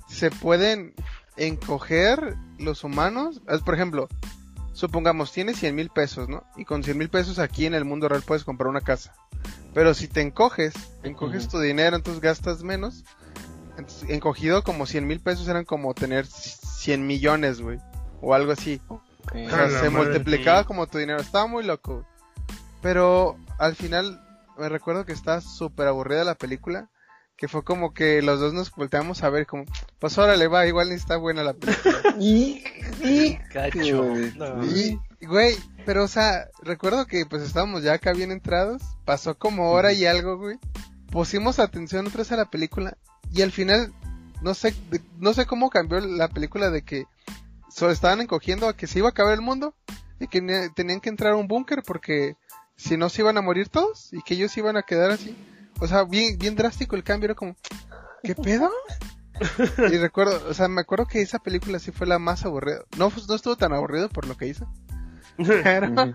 Speaker 3: se pueden encoger los humanos. Es, Por ejemplo, supongamos, tienes 100 mil pesos, ¿no? Y con 100 mil pesos aquí en el mundo real puedes comprar una casa. Pero si te encoges, encoges tu dinero, entonces gastas menos. Entonces, encogido como 100 mil pesos eran como tener 100 millones, güey. O algo así. O sea, se multiplicaba como tu dinero. Estaba muy loco. güey. Pero al final me recuerdo que estaba súper aburrida la película. Que fue como que los dos nos volteamos a ver como, pues órale va, igual ni está buena la película.
Speaker 1: Y, y,
Speaker 2: Cachondo.
Speaker 3: y, güey, pero o sea, recuerdo que pues estábamos ya acá bien entrados. Pasó como hora y algo, güey. Pusimos atención otra vez a la película. Y al final, no sé, de- no sé cómo cambió la película de que solo estaban encogiendo a que se iba a acabar el mundo y que tenían que entrar a un búnker porque si no se iban a morir todos y que ellos iban a quedar así. O sea, bien, bien drástico el cambio, era como, ¿qué pedo? y recuerdo, o sea, me acuerdo que esa película sí fue la más aburrida. No, fu- no estuvo tan aburrido por lo que hizo. Pero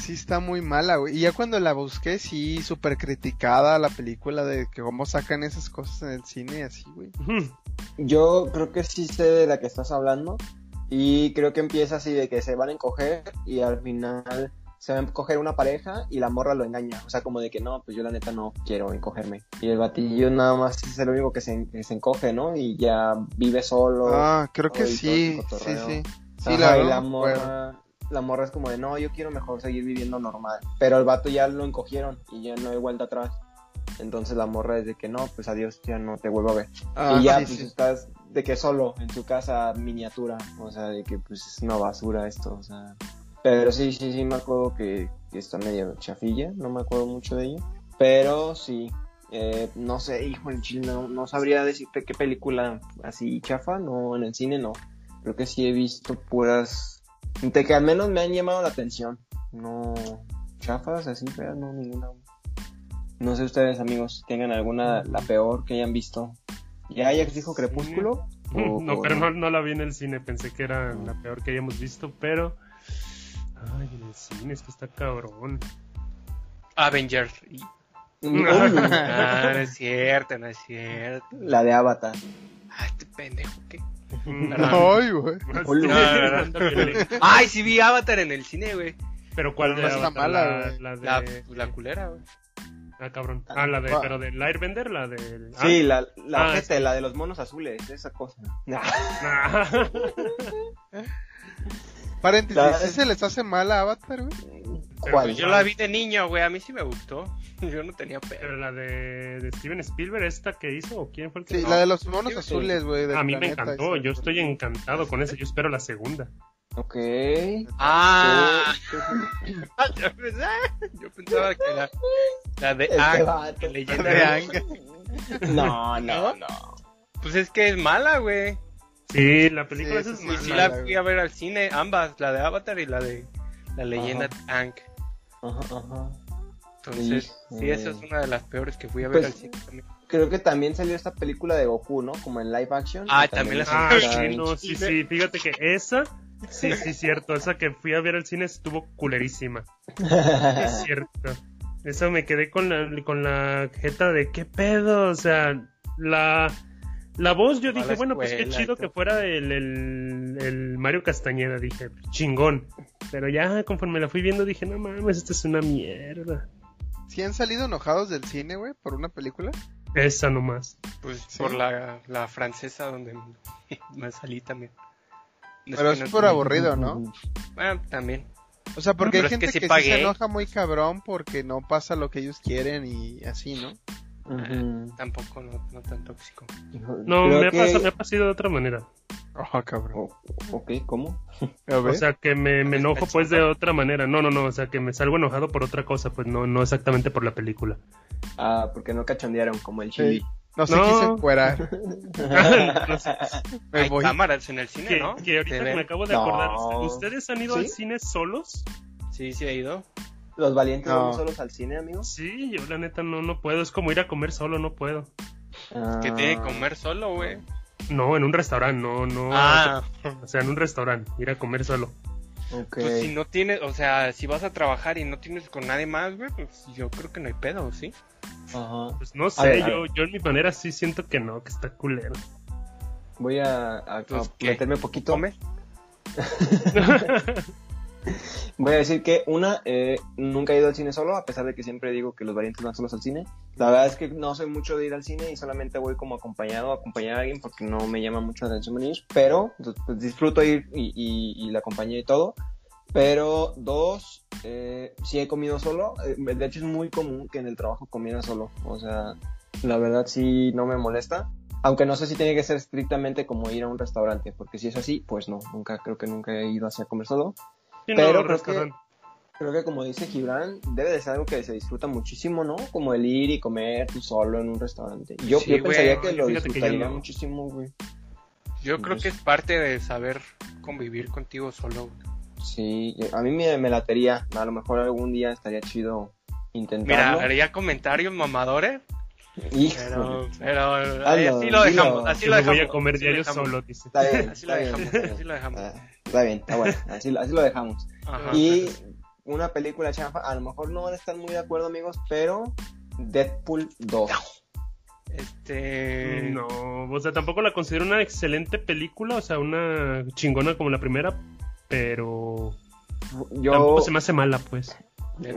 Speaker 3: sí está muy mala, güey. Y ya cuando la busqué, sí, súper criticada la película de que cómo sacan esas cosas en el cine y así, güey.
Speaker 1: Yo creo que sí sé de la que estás hablando. Y creo que empieza así de que se van a encoger y al final se va a encoger una pareja y la morra lo engaña. O sea, como de que no, pues yo la neta no quiero encogerme. Y el batillo nada más es el único que se, que se encoge, ¿no? Y ya vive solo.
Speaker 3: Ah, creo que sí, sí, sí. Sí,
Speaker 1: Ajá,
Speaker 3: la,
Speaker 1: y la morra, la morra es como de no, yo quiero mejor seguir viviendo normal. Pero el vato ya lo encogieron y ya no hay vuelta atrás. Entonces la morra es de que no, pues adiós, ya no te vuelvo a ver.
Speaker 3: Ah,
Speaker 1: y ya
Speaker 3: sí,
Speaker 1: pues
Speaker 3: sí.
Speaker 1: estás de que solo en tu casa miniatura, o sea, de que pues es una basura esto, o sea. Pero sí, sí, sí me acuerdo que, que está medio chafilla, no me acuerdo mucho de ella. Pero sí, eh, no sé, hijo en chile, no, no sabría decirte qué película así chafa, no, en el cine no. Creo que sí he visto puras, de que al menos me han llamado la atención. No, chafas así, feas, no, ninguna. No sé ustedes, amigos, tengan alguna, la peor que hayan visto. ¿Ya Ajax dijo Crepúsculo? O-
Speaker 4: No,
Speaker 1: o
Speaker 4: pero no, no la vi en el cine, pensé que era la peor que hayamos visto, pero... Ay, en el cine, es que está cabrón.
Speaker 2: Avengers.
Speaker 1: Mm,
Speaker 2: Ah, no es cierto, no es cierto.
Speaker 1: La de Avatar.
Speaker 2: Ah, este pendejo, ¿qué?
Speaker 3: Ay, güey.
Speaker 2: Ay, sí vi Avatar en el cine, güey.
Speaker 4: Pero ¿cuál
Speaker 3: no está
Speaker 4: Avatar?
Speaker 3: mala,
Speaker 4: la, la de...
Speaker 2: La, la culera, güey.
Speaker 4: Ah, cabrón. Ah, la de...
Speaker 3: Ah.
Speaker 4: Pero del Airbender, la de... ah.
Speaker 1: Sí, la, la
Speaker 4: Ah,
Speaker 1: ojete,
Speaker 4: sí.
Speaker 1: la de los monos azules, esa cosa.
Speaker 4: Ah.
Speaker 3: Paréntesis,
Speaker 1: La-
Speaker 3: ¿sí se les hace mal a Avatar, güey?
Speaker 1: ¿Cuál?
Speaker 2: Pues yo la vi de niño, güey. A mí sí me gustó. Yo no tenía
Speaker 4: Pero
Speaker 2: pedo.
Speaker 4: la de, de Steven Spielberg, esta que hizo, ¿o quién fue el que
Speaker 3: Sí,
Speaker 4: no?
Speaker 3: la de los monos
Speaker 1: Sí,
Speaker 3: azules, güey.
Speaker 4: A mí me encantó,
Speaker 3: ese.
Speaker 4: yo estoy encantado con esa, yo espero la segunda.
Speaker 1: Ok.
Speaker 2: Ah, yo pensaba, yo pensaba que la, la de
Speaker 1: Este
Speaker 2: Ang, leyenda
Speaker 3: De
Speaker 2: de
Speaker 3: Ang.
Speaker 1: No, no, no.
Speaker 2: Pues es que es mala, güey.
Speaker 4: Sí, la película
Speaker 3: Sí,
Speaker 4: esa es
Speaker 3: sí,
Speaker 4: mala.
Speaker 2: Sí,
Speaker 3: mala,
Speaker 2: la fui a ver al cine, ambas, la de Avatar y la de la leyenda de Ang.
Speaker 1: Ajá, ajá.
Speaker 2: Entonces,
Speaker 1: Sí,
Speaker 2: sí, esa
Speaker 1: eh.
Speaker 2: es una de las peores que fui a ver
Speaker 1: Pues,
Speaker 2: al cine también.
Speaker 1: Creo que también salió esta película de Goku, ¿no? Como en live action.
Speaker 2: Ah, también la
Speaker 4: Ah,
Speaker 1: está
Speaker 4: sí, no, sí, sí, fíjate que esa, sí, sí, cierto, esa que fui a ver al cine estuvo culerísima. Es cierto. Eso me quedé con la, con la jeta de qué pedo, o sea, la, la voz yo dije, bueno, pues qué chido que fuera el, el, el Mario Castañeda, dije, chingón. Pero ya conforme la fui viendo dije, no mames, esta es una mierda.
Speaker 3: ¿Sí han salido enojados del cine, güey, por una película?
Speaker 4: Esa nomás.
Speaker 2: Pues
Speaker 3: Sí.
Speaker 2: por la, la francesa donde me salí también.
Speaker 3: Pero es por aburrido, ¿no?
Speaker 2: Ah, también.
Speaker 3: O sea, porque hay
Speaker 2: es que
Speaker 3: gente
Speaker 2: sí
Speaker 3: que, se enoja muy cabrón porque no pasa lo que ellos quieren y así, ¿no?
Speaker 2: Tampoco, no, no tan tóxico.
Speaker 4: No,
Speaker 1: Creo
Speaker 4: me ha,
Speaker 1: que-
Speaker 4: pasado, me ha pasado de otra manera.
Speaker 3: Oh, cabrón.
Speaker 1: O- ok, ¿cómo?
Speaker 3: ¿Lo
Speaker 4: O sea, que me, me
Speaker 2: ¿Estás
Speaker 4: enojo pues de otra manera. No, no, no, o sea, que me salgo enojado por otra cosa, pues no, no exactamente por la película.
Speaker 1: Ah, porque no cachondearon como el
Speaker 3: Sí.
Speaker 1: chili.
Speaker 3: No se
Speaker 4: No.
Speaker 3: quise encuerar.
Speaker 4: No sé,
Speaker 3: Me
Speaker 2: Hay
Speaker 3: voy.
Speaker 2: cámaras en el cine,
Speaker 4: que,
Speaker 2: ¿no?
Speaker 4: que ahorita me acabo de
Speaker 1: No.
Speaker 4: acordar, ¿ustedes han ido
Speaker 1: ¿Sí?
Speaker 4: al cine solos?
Speaker 2: Sí, sí, ha ido.
Speaker 1: Los valientes
Speaker 3: No.
Speaker 1: vamos solos al cine, amigos.
Speaker 4: Sí, yo la neta no, no puedo, es como ir a comer solo, no puedo.
Speaker 2: Que tiene que
Speaker 1: Ah,
Speaker 2: comer solo, güey.
Speaker 4: No, en un restaurante, no, no.
Speaker 2: Ah,
Speaker 4: O sea, en un restaurante, ir a comer solo.
Speaker 1: Ok.
Speaker 2: pues si no tienes, o sea, si vas a trabajar y no tienes con nadie más, güey, pues yo creo que no hay pedo, ¿sí?
Speaker 1: Ajá.
Speaker 4: Pues no sé,
Speaker 1: ver,
Speaker 4: yo, yo en mi manera sí siento que no, que está culero.
Speaker 1: Voy a,
Speaker 2: Pues, ¿qué?
Speaker 1: meterme poquito.
Speaker 2: ¿Come?
Speaker 1: Voy a decir que una, eh, nunca he ido al cine solo, a pesar de que siempre digo que los valientes van solos al cine. La verdad es que no soy mucho de ir al cine y solamente voy como acompañado acompañar a alguien porque no me llama mucho la atención venir, pero pues, disfruto ir y la compañía y todo. Pero dos, eh, sí he comido solo. eh, de hecho es muy común que en el trabajo comiera solo. O sea, la verdad sí no me molesta. Aunque no sé si tiene que ser estrictamente como ir a un restaurante, porque si es así, pues no, nunca, creo que nunca he ido así a comer solo.
Speaker 4: Sí, no,
Speaker 1: Pero creo
Speaker 4: restaurante.
Speaker 1: Creo que como dice Gibran, debe de ser algo que se disfruta muchísimo, ¿no? Como el ir y comer tú solo en un restaurante. Yo,
Speaker 2: Sí,
Speaker 1: yo pensaría que lo
Speaker 4: que
Speaker 1: disfrutaría
Speaker 4: no.
Speaker 1: muchísimo, güey.
Speaker 2: Yo creo que es parte de saber convivir contigo solo.
Speaker 1: Sí, a mí me, me latería. A lo mejor algún día estaría chido
Speaker 2: Mira,
Speaker 1: intentarlo.
Speaker 2: haría comentarios mamadores, pero, pero así lo dejamos, así
Speaker 4: Que
Speaker 2: lo dejamos.
Speaker 4: voy a comer diario solo, dice.
Speaker 2: Así lo dejamos, así lo dejamos.
Speaker 1: Está bien, está bueno. Así, lo- así lo dejamos.
Speaker 2: Ajá.
Speaker 1: Y una película chafa, a lo mejor no van a estar muy de acuerdo, amigos, pero Deadpool 2.
Speaker 2: Este.
Speaker 4: No, o sea, tampoco la considero una excelente película, o sea, una chingona como la primera, pero
Speaker 1: Yo
Speaker 4: tampoco se me hace mala, pues.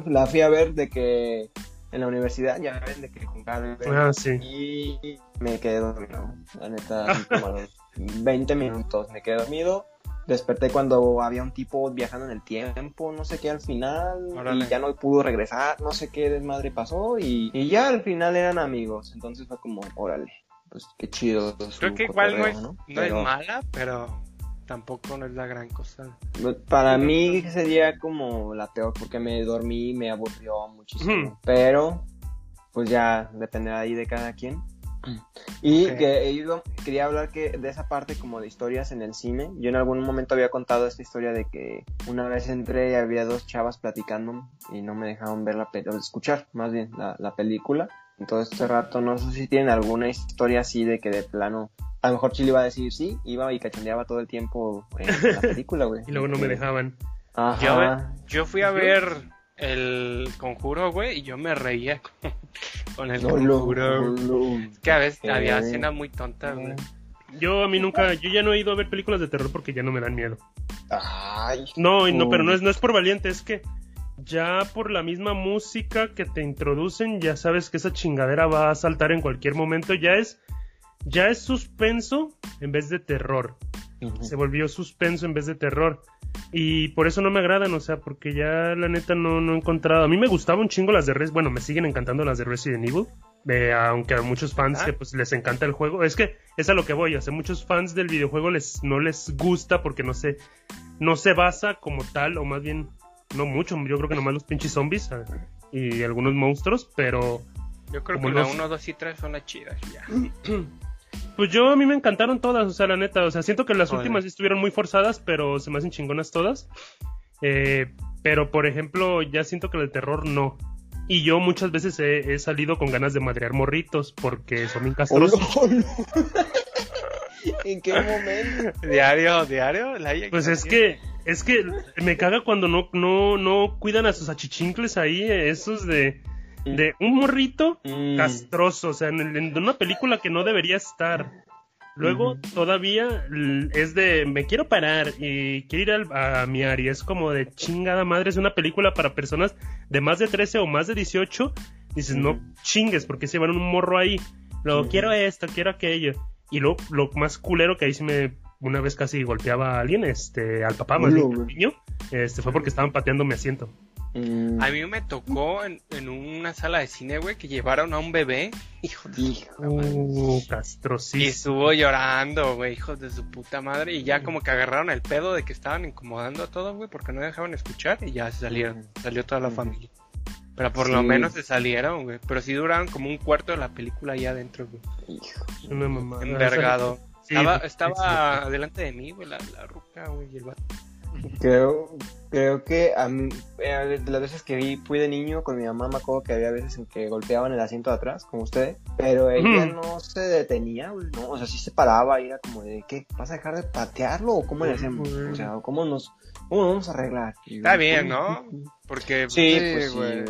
Speaker 1: la fui a ver de que en la universidad ya ven de que con cada
Speaker 4: Ah, sí.
Speaker 1: y me quedé dormido. La neta, como a los 20 minutos me quedé dormido. Desperté cuando había un tipo viajando en el tiempo, no sé qué al final,
Speaker 2: Órale.
Speaker 1: y ya no pudo regresar, no sé qué desmadre pasó, y, y ya al final eran amigos. Entonces fue como, órale, pues qué chido.
Speaker 2: Creo que igual no es, no
Speaker 1: Pero
Speaker 2: es mala, pero tampoco no es la gran cosa.
Speaker 1: Para mí sería como la peor, porque me dormí, me aburrió muchísimo. Pero, pues ya dependerá ahí de cada quien. Y que he ido- quería hablar que de esa parte como de historias en el cine. Yo en algún momento había contado esta historia de que una vez entré y había dos chavas platicando y no me dejaron ver la película, escuchar más bien la, la película. Entonces este rato no sé si tienen alguna historia así de que de plano, a lo mejor Chile iba a decir sí, iba y cachondeaba todo el tiempo en la película, güey.
Speaker 4: Y luego no me dejaban.
Speaker 1: Ajá.
Speaker 2: Yo, yo fui a ver el conjuro, güey, y yo me reía con, con el
Speaker 1: No,
Speaker 2: conjuro.
Speaker 1: no, no.
Speaker 2: Es que a veces
Speaker 1: Eh.
Speaker 2: había escenas muy tontas, güey.
Speaker 4: Yo a mí nunca, yo ya no he ido a ver películas de terror porque ya no me dan miedo.
Speaker 1: Ay.
Speaker 4: No, y no, pero no es, no es por valiente, es que ya por la misma música que te introducen, ya sabes que esa chingadera va a saltar en cualquier momento. Ya es, ya es suspenso en vez de terror. Se volvió suspenso en vez de terror. Y por eso no me agradan, o sea, porque ya la neta no, no he encontrado. A mí me gustaban un chingo las de Resident Bueno, me siguen encantando las de Resident Evil. eh, aunque a muchos fans
Speaker 2: Ah.
Speaker 4: que pues les encanta el juego. Es que es a lo que voy. O sea, muchos fans del videojuego les, no les gusta porque no se, no se basa como tal, o más bien, no mucho. Yo creo que nomás los pinches zombies ah, y algunos monstruos, pero
Speaker 2: Yo creo que la
Speaker 4: los-
Speaker 2: 1, 2 y 3 son las chidas, ya.
Speaker 4: Pues yo a mí me encantaron todas, o sea, la neta, o sea, siento que las
Speaker 2: Órale.
Speaker 4: últimas sí estuvieron muy forzadas, pero se me hacen chingonas todas. Eh, pero por ejemplo, ya siento que el terror no. Y yo muchas veces he, he salido con ganas de madrear morritos porque son bien
Speaker 1: Oh,
Speaker 4: castrosos.
Speaker 1: no. ¿En qué momento?
Speaker 2: Diario, diario. La
Speaker 4: Pues es que es que me caga cuando no no no cuidan a sus achichincles ahí, eh, esos de de un morrito
Speaker 1: Mm.
Speaker 4: castroso, o sea, en, una película que no debería estar. Luego todavía es de me quiero parar y quiero ir al- a miar y es como de chingada madre, es una película para personas de más de 13 o más de 18. Dices, no
Speaker 1: Ujú.
Speaker 4: chingues, porque se van un morro ahí. Luego quiero esto, quiero aquello. Y luego lo más culero que ahí sí me una vez casi golpeaba a alguien, este, al papá más bien, al niño, este, fue porque estaban pateando mi asiento.
Speaker 2: Mm. A mí me tocó en, en, una sala de cine, güey, que llevaron a un bebé. Hijo de
Speaker 4: uh,
Speaker 2: Y estuvo llorando, güey, hijos de su puta madre. Y ya como que agarraron el pedo de que estaban incomodando a todos, güey, porque no dejaban escuchar. Y ya se salieron. Salió toda la familia. Pero por lo menos se salieron, güey. Pero sí duraron como un cuarto de la película ahí adentro, güey.
Speaker 4: Una mamá.
Speaker 2: Envergado. estaba, estaba delante de mí, güey, la, la ruca, güey, y el vato.
Speaker 1: Creo, creo que a mí, eh, de las veces que vi, fui de niño con mi mamá, me acuerdo que había veces en que golpeaban el asiento de atrás, como usted, pero ella no se detenía, ¿no? O sea, sí se paraba y era como de, ¿qué? ¿Vas a dejar de patearlo o cómo le hacemos? O sea, ¿cómo nos, cómo nos vamos a arreglar?
Speaker 2: Está bien, ¿no? Porque...
Speaker 1: Sí, pues güey.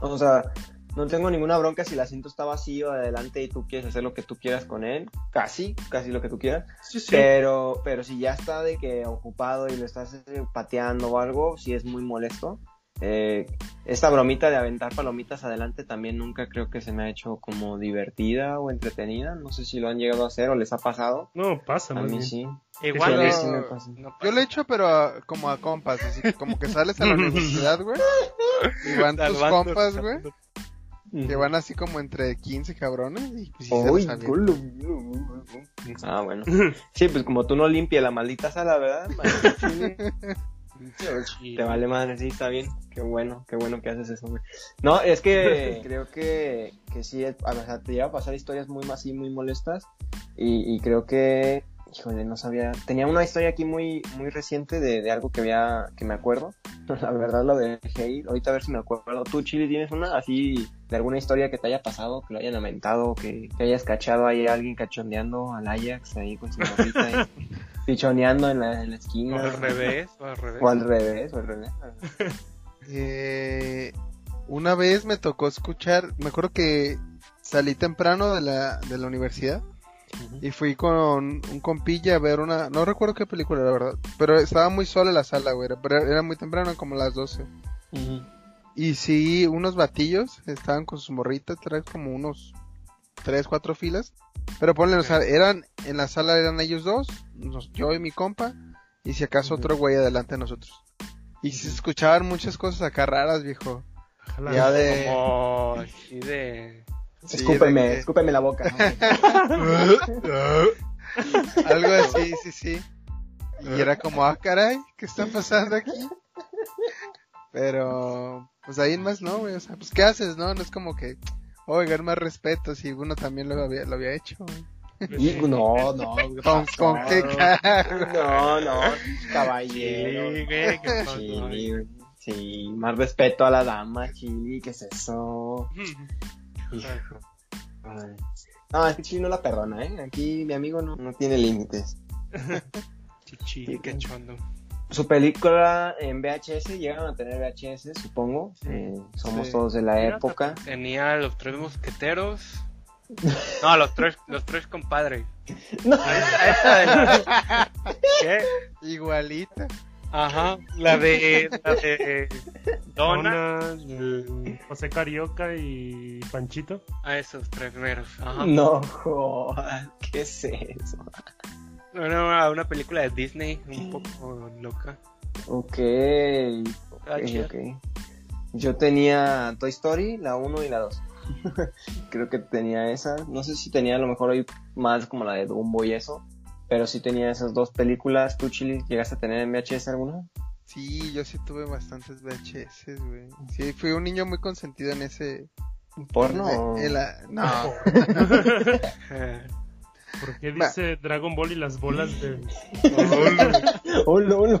Speaker 1: O sea, no tengo ninguna bronca si el asiento está vacío adelante y tú quieres hacer lo que tú quieras con él, casi, casi lo que tú quieras. Pero, pero si ya está de que ocupado y lo estás eh, pateando o algo, sí es muy molesto. Eh, esta bromita de aventar palomitas adelante también nunca creo que se me ha hecho como divertida o entretenida. No sé si lo han llegado a hacer o les ha pasado.
Speaker 4: No, pasa.
Speaker 1: A mí sí.
Speaker 2: Igual
Speaker 3: Yo lo he hecho, pero como a compas. Así como que sales a la universidad, güey. Y van tus compas, güey. Que van así como entre 15 cabrones y pues
Speaker 1: Ah, bueno. Sí, pues como tú no limpias la maldita sala, ¿verdad? Te vale madre, sí, está bien. Qué bueno, qué bueno que haces eso, güey. No, es que creo que, que sí, o te lleva a pasar historias muy así, muy molestas. Y, y creo que Híjole, no sabía. Tenía una historia aquí muy, muy reciente de, de algo que había, que me acuerdo. La verdad lo dejé ir. Ahorita a ver si me acuerdo. ¿Tú, Chile, tienes una así de alguna historia que te haya pasado, que lo hayan lamentado, que, que hayas cachado ahí a alguien cachondeando al Ajax ahí con su morrita pichoneando en la, en la esquina?
Speaker 2: O al revés, o al revés.
Speaker 1: O al revés, o al revés.
Speaker 3: eh, una vez me tocó escuchar, me acuerdo que salí temprano de la, de la universidad y fui con un compilla a ver una, no recuerdo qué película, la verdad, pero estaba muy sola la sala, güey, pero era muy temprano, como las 12. Y sí, unos batillos estaban con sus morritas, traes como unos 3, 4 filas. Pero ponle, o sea, eran, en la sala eran ellos dos, yo y mi compa, y si acaso otro güey adelante de nosotros. Y se escuchaban muchas cosas acá raras, viejo.
Speaker 2: ya de... Como... de...
Speaker 1: escúpeme, escúpeme la boca.
Speaker 3: Algo así, sí, sí. Y era como, ah, caray, ¿qué está pasando aquí? Pero, pues ahí más no, güey. O sea, pues, ¿qué haces, no? No es como que, oigan, más respeto si uno también lo había, lo había hecho,
Speaker 1: güey. no, no.
Speaker 3: ¿Con, ¿con qué
Speaker 1: cara? No, no, caballero. Sí, güey. Sí, más respeto a la dama, Chili, ¿qué es eso? No, es que no la perdona, ¿eh? Aquí mi amigo no, no tiene límites.
Speaker 2: Chichi, qué chondo.
Speaker 1: Su película en VHS, llegaron a tener VHS, supongo. Eh, somos todos de la época.
Speaker 2: Tenía los tres mosqueteros. No, los tres, los tres compadres.
Speaker 1: No.
Speaker 2: Esa, esa ¿Qué?
Speaker 3: Igualita.
Speaker 2: Ajá, la de, la de Donna,
Speaker 4: José Carioca y Panchito.
Speaker 2: A esos tres meros. Ajá.
Speaker 1: No, joder, ¿qué es eso?
Speaker 2: Una, una película de Disney un poco loca.
Speaker 1: Ok, okay, okay. Yo tenía Toy Story, la 1 y la 2. Creo que tenía esa. No sé si tenía a lo mejor hoy más como la de Dumbo y eso. Pero sí tenía esas dos películas. ¿Tú, Chili, llegaste a tener en VHS alguna?
Speaker 3: Sí, yo sí tuve bastantes VHS, güey. Sí, fui un niño muy consentido en ese...
Speaker 1: ¿Porno?
Speaker 3: No.
Speaker 4: ¿Por qué dice Dragon Ball y las bolas de...
Speaker 1: ¡Hola,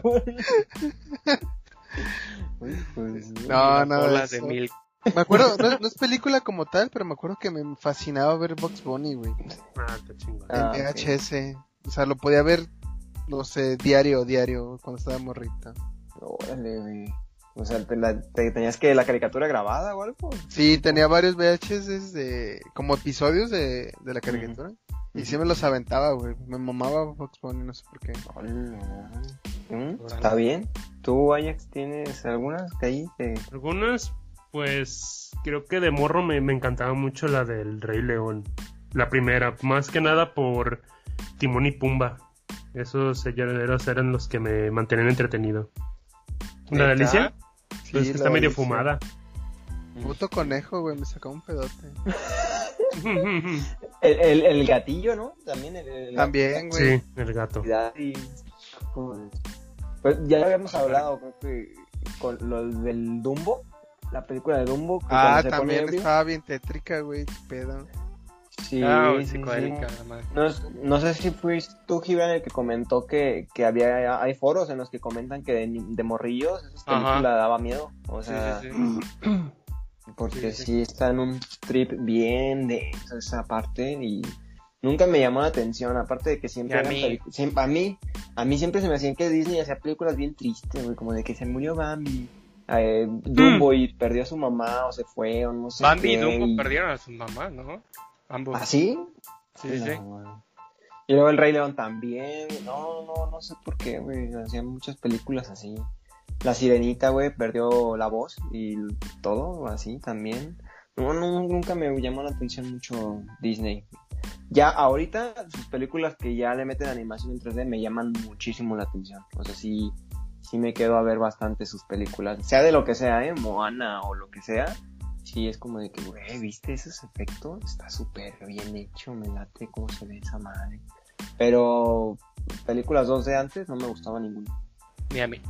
Speaker 3: No, no.
Speaker 2: Bolas de mil.
Speaker 3: Me acuerdo, no, es película como tal, pero me acuerdo que me fascinaba ver Box Bunny, güey.
Speaker 4: Ah, qué chingón.
Speaker 3: En VHS. O sea, lo podía ver, no sé, diario, diario, cuando estaba morrita.
Speaker 1: Órale, güey. O sea, te, tenías que la caricatura grabada o algo?
Speaker 3: Sí, tenía varios VHS de, como episodios de, de la caricatura. Y sí me los aventaba, güey. Me mamaba Fox Bunny, no sé por qué.
Speaker 1: ¿Mm? ¿Está bien? ¿Tú, Ajax, tienes algunas que ahí
Speaker 4: Algunas, pues, creo que de morro me, me encantaba mucho la del Rey León. La primera, más que nada por Timón y Pumba. Esos selleros eran los que me mantenían entretenido. ¿La
Speaker 2: ¿Neta?
Speaker 4: delicia?
Speaker 1: Sí,
Speaker 4: Pues que
Speaker 1: la
Speaker 4: está medio
Speaker 1: delicia.
Speaker 4: fumada.
Speaker 3: Puto conejo, güey, me sacó un pedote.
Speaker 1: El, el, el gatillo, ¿no? También el, el
Speaker 3: También, güey.
Speaker 4: sí, el gato.
Speaker 1: Pues ya lo habíamos hablado, creo que con lo del Dumbo, la película de Dumbo. que
Speaker 3: Ah, también estaba bien tétrica, güey, qué pedo.
Speaker 1: Sí,
Speaker 2: Ah,
Speaker 1: sí,
Speaker 2: psicodélica,
Speaker 1: sí.
Speaker 2: la madre.
Speaker 1: No, no sé si fuiste tú, Gibran, el que comentó que, que había hay foros en los que comentan que de, de morrillos esa película daba miedo. O sea,
Speaker 2: sí,
Speaker 1: porque
Speaker 2: sí,
Speaker 1: está en un trip bien de esa parte y nunca me llamó la atención. Aparte de que siempre
Speaker 2: a mí.
Speaker 1: siempre- a mí, a mí siempre se me hacían que Disney hacía películas bien tristes, güey, como de que se murió Bambi. eh, Dumbo y perdió a su mamá o se fue o no sé
Speaker 2: Bambi y Dumbo
Speaker 1: y-
Speaker 2: perdieron a sus mamás, ¿no? Ambos.
Speaker 1: ¿Ah, sí?
Speaker 2: Sí, sí,
Speaker 1: No. Y luego el Rey León también. No, no, no sé por qué, güey. Hacían muchas películas así. La Sirenita, güey, perdió la voz y todo así también. No, no, nunca me llamó la atención mucho Disney. Ya ahorita sus películas que ya le meten animación en 3D me llaman muchísimo la atención. O sea, sí, sí me quedo a ver bastante sus películas. Sea de lo que sea, ¿eh? Moana o lo que sea. Sí, es como de que, güey, ¿viste esos efectos? Está súper bien hecho, me late cómo se ve esa madre. Pero películas 2D antes no me gustaba ninguna.
Speaker 2: Ni a mí.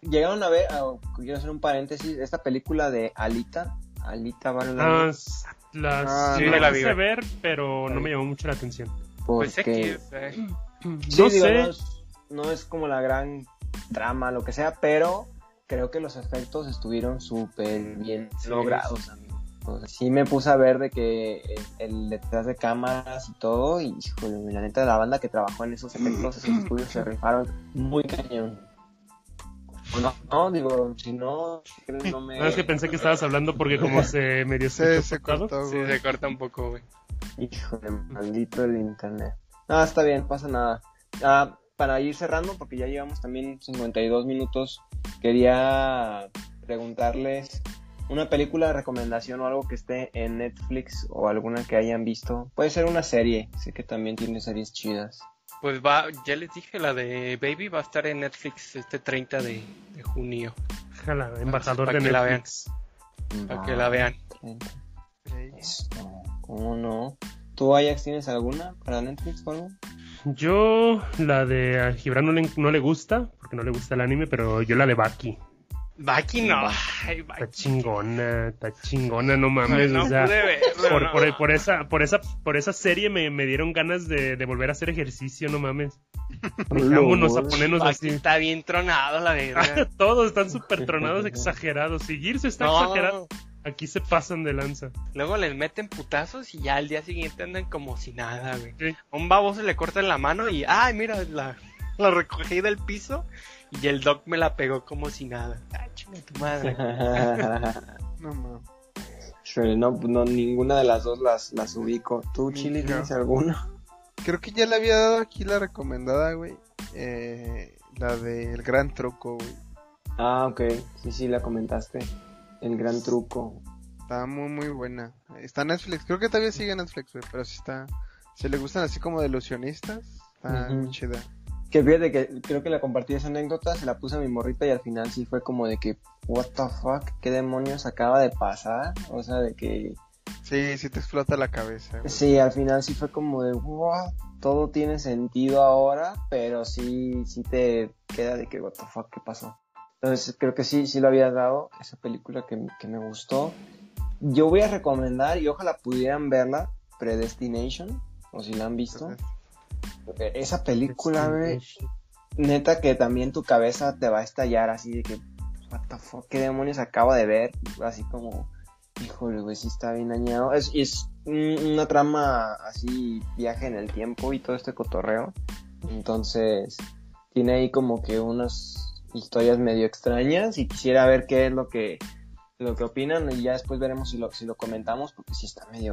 Speaker 1: Llegaron a ver, ah, quiero hacer un paréntesis, esta película de Alita, Alita vale la
Speaker 4: Ah,
Speaker 1: pena,
Speaker 4: s- las
Speaker 3: Ah,
Speaker 2: sí,
Speaker 4: la
Speaker 2: me la vi,
Speaker 4: quise ver, pero no me llamó mucho la atención.
Speaker 2: Pues
Speaker 1: porque
Speaker 2: X, eh.
Speaker 1: Sí,
Speaker 4: no
Speaker 1: digo,
Speaker 4: sé.
Speaker 1: no, es, no es como la gran drama, lo que sea, pero creo que los efectos estuvieron súper bien
Speaker 2: Sí,
Speaker 1: logrados, amigo. O sea, sí me puse a ver de que el, el detrás de cámaras y todo, y híjole, la neta, la banda que trabajó en esos efectos, esos estudios se rifaron muy cañón. O no, no, digo, si no, no me...
Speaker 4: No, es que pensé que estabas hablando porque como se medio
Speaker 3: Se, se cortó,
Speaker 2: Sí, se corta un poco, güey.
Speaker 1: Híjole, maldito el internet. Ah, está bien, pasa nada. Ah, para ir cerrando, porque ya llevamos también 52 minutos, quería preguntarles una película de recomendación o algo que esté en Netflix o alguna que hayan visto. Puede ser una serie, sé que también tiene series chidas.
Speaker 2: Pues va, ya les dije, la de Baby va a estar en Netflix este 30 de, de junio.
Speaker 4: Jala, embajador
Speaker 2: Para
Speaker 4: de
Speaker 2: que la
Speaker 4: Netflix.
Speaker 2: Para que la vean.
Speaker 1: Esto, ¿cómo no? ¿Tú, Ajax, tienes alguna para Netflix o algo?
Speaker 4: Yo, la de a Gibran no le, no le gusta, porque no le gusta el anime, pero yo la de Baki.
Speaker 2: Baki no. Ay,
Speaker 4: Está
Speaker 2: Baki.
Speaker 4: chingona, está chingona, no mames.
Speaker 2: No
Speaker 4: o sea,
Speaker 2: pude
Speaker 4: por,
Speaker 2: no.
Speaker 4: por, por esa, por, esa, por esa serie me, me dieron ganas de, de volver a hacer ejercicio, no mames. Vámonos a ponernos
Speaker 2: Baki
Speaker 4: así.
Speaker 2: está bien tronado, la verga.
Speaker 4: Todos están súper tronados, exagerados. Seguirse está
Speaker 2: No,
Speaker 4: exagerado. Aquí se pasan de lanza.
Speaker 2: Luego les meten putazos y ya al día siguiente andan como si nada, güey.
Speaker 4: Sí.
Speaker 2: A un baboso le cortan la mano y, ay, mira, la, la recogí del piso y el doc me la pegó como si nada. Ay, chinga tu madre.
Speaker 3: No mames.
Speaker 1: No, no, ninguna de las dos las, las ubico. ¿Tú, Chili,
Speaker 3: Yo.
Speaker 1: tienes alguna?
Speaker 3: Creo que ya le había dado aquí la recomendada, güey. Eh, la del gran truco, güey.
Speaker 1: Ah, ok. Sí, sí, la comentaste. El gran truco.
Speaker 3: Está muy, muy buena. Está Netflix. Creo que todavía sigue Netflix, güey. Pero sí está. Si le gustan así como de ilusionistas, está muy chida.
Speaker 1: Que fíjate que creo que la compartí esa anécdota, se la puse a mi morrita y al final sí fue como de que, what the fuck, qué demonios acaba de pasar. O sea, de que,
Speaker 3: Sí, sí te explota la cabeza, güey.
Speaker 1: sí, al final sí fue como de, what, todo tiene sentido ahora, pero sí, sí te queda de que, what the fuck, qué pasó. Entonces creo que sí, sí lo había dado, esa película que, que me gustó. Yo voy a recomendar, y ojalá pudieran verla, Predestination, o si la han visto. Esa película, güey, neta que también tu cabeza te va a estallar así de que, what the fuck, qué demonios acabo de ver, así como, híjole, güey, sí está bien dañado. Es, y es un- una trama así, viaje en el tiempo y todo este cotorreo. Entonces, tiene ahí como que unas historias medio extrañas y quisiera ver qué es lo que, lo que opinan y ya después veremos si lo, si lo comentamos porque sí está medio,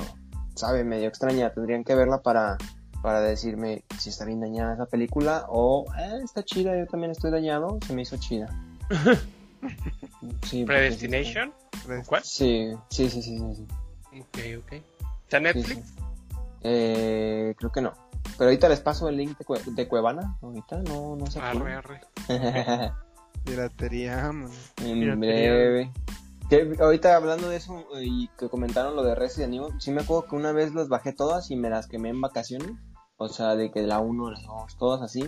Speaker 1: sabe, medio extraña. Tendrían que verla para, para decirme si está bien dañada esa película o eh, está chida, yo también estoy dañado, se me hizo chida. Sí,
Speaker 2: Predestination. ¿Cuál?
Speaker 1: Sí, sí, sí, sí, sí. sí.
Speaker 2: Ok, ok. ¿Está
Speaker 1: Sí,
Speaker 2: Netflix?
Speaker 1: sí. Eh, creo que no. Pero ahorita les paso el link de, Cue- de Cuevana. Ahorita no, no
Speaker 2: Arre,
Speaker 1: apuren.
Speaker 2: arre.
Speaker 3: Piratería, man.
Speaker 1: En
Speaker 4: Piratería.
Speaker 1: breve. Que ahorita hablando de eso eh, y que comentaron lo de Resident Evil, sí me acuerdo que una vez las bajé todas y me las quemé en vacaciones. O sea, de que la 1, la 2, todas así.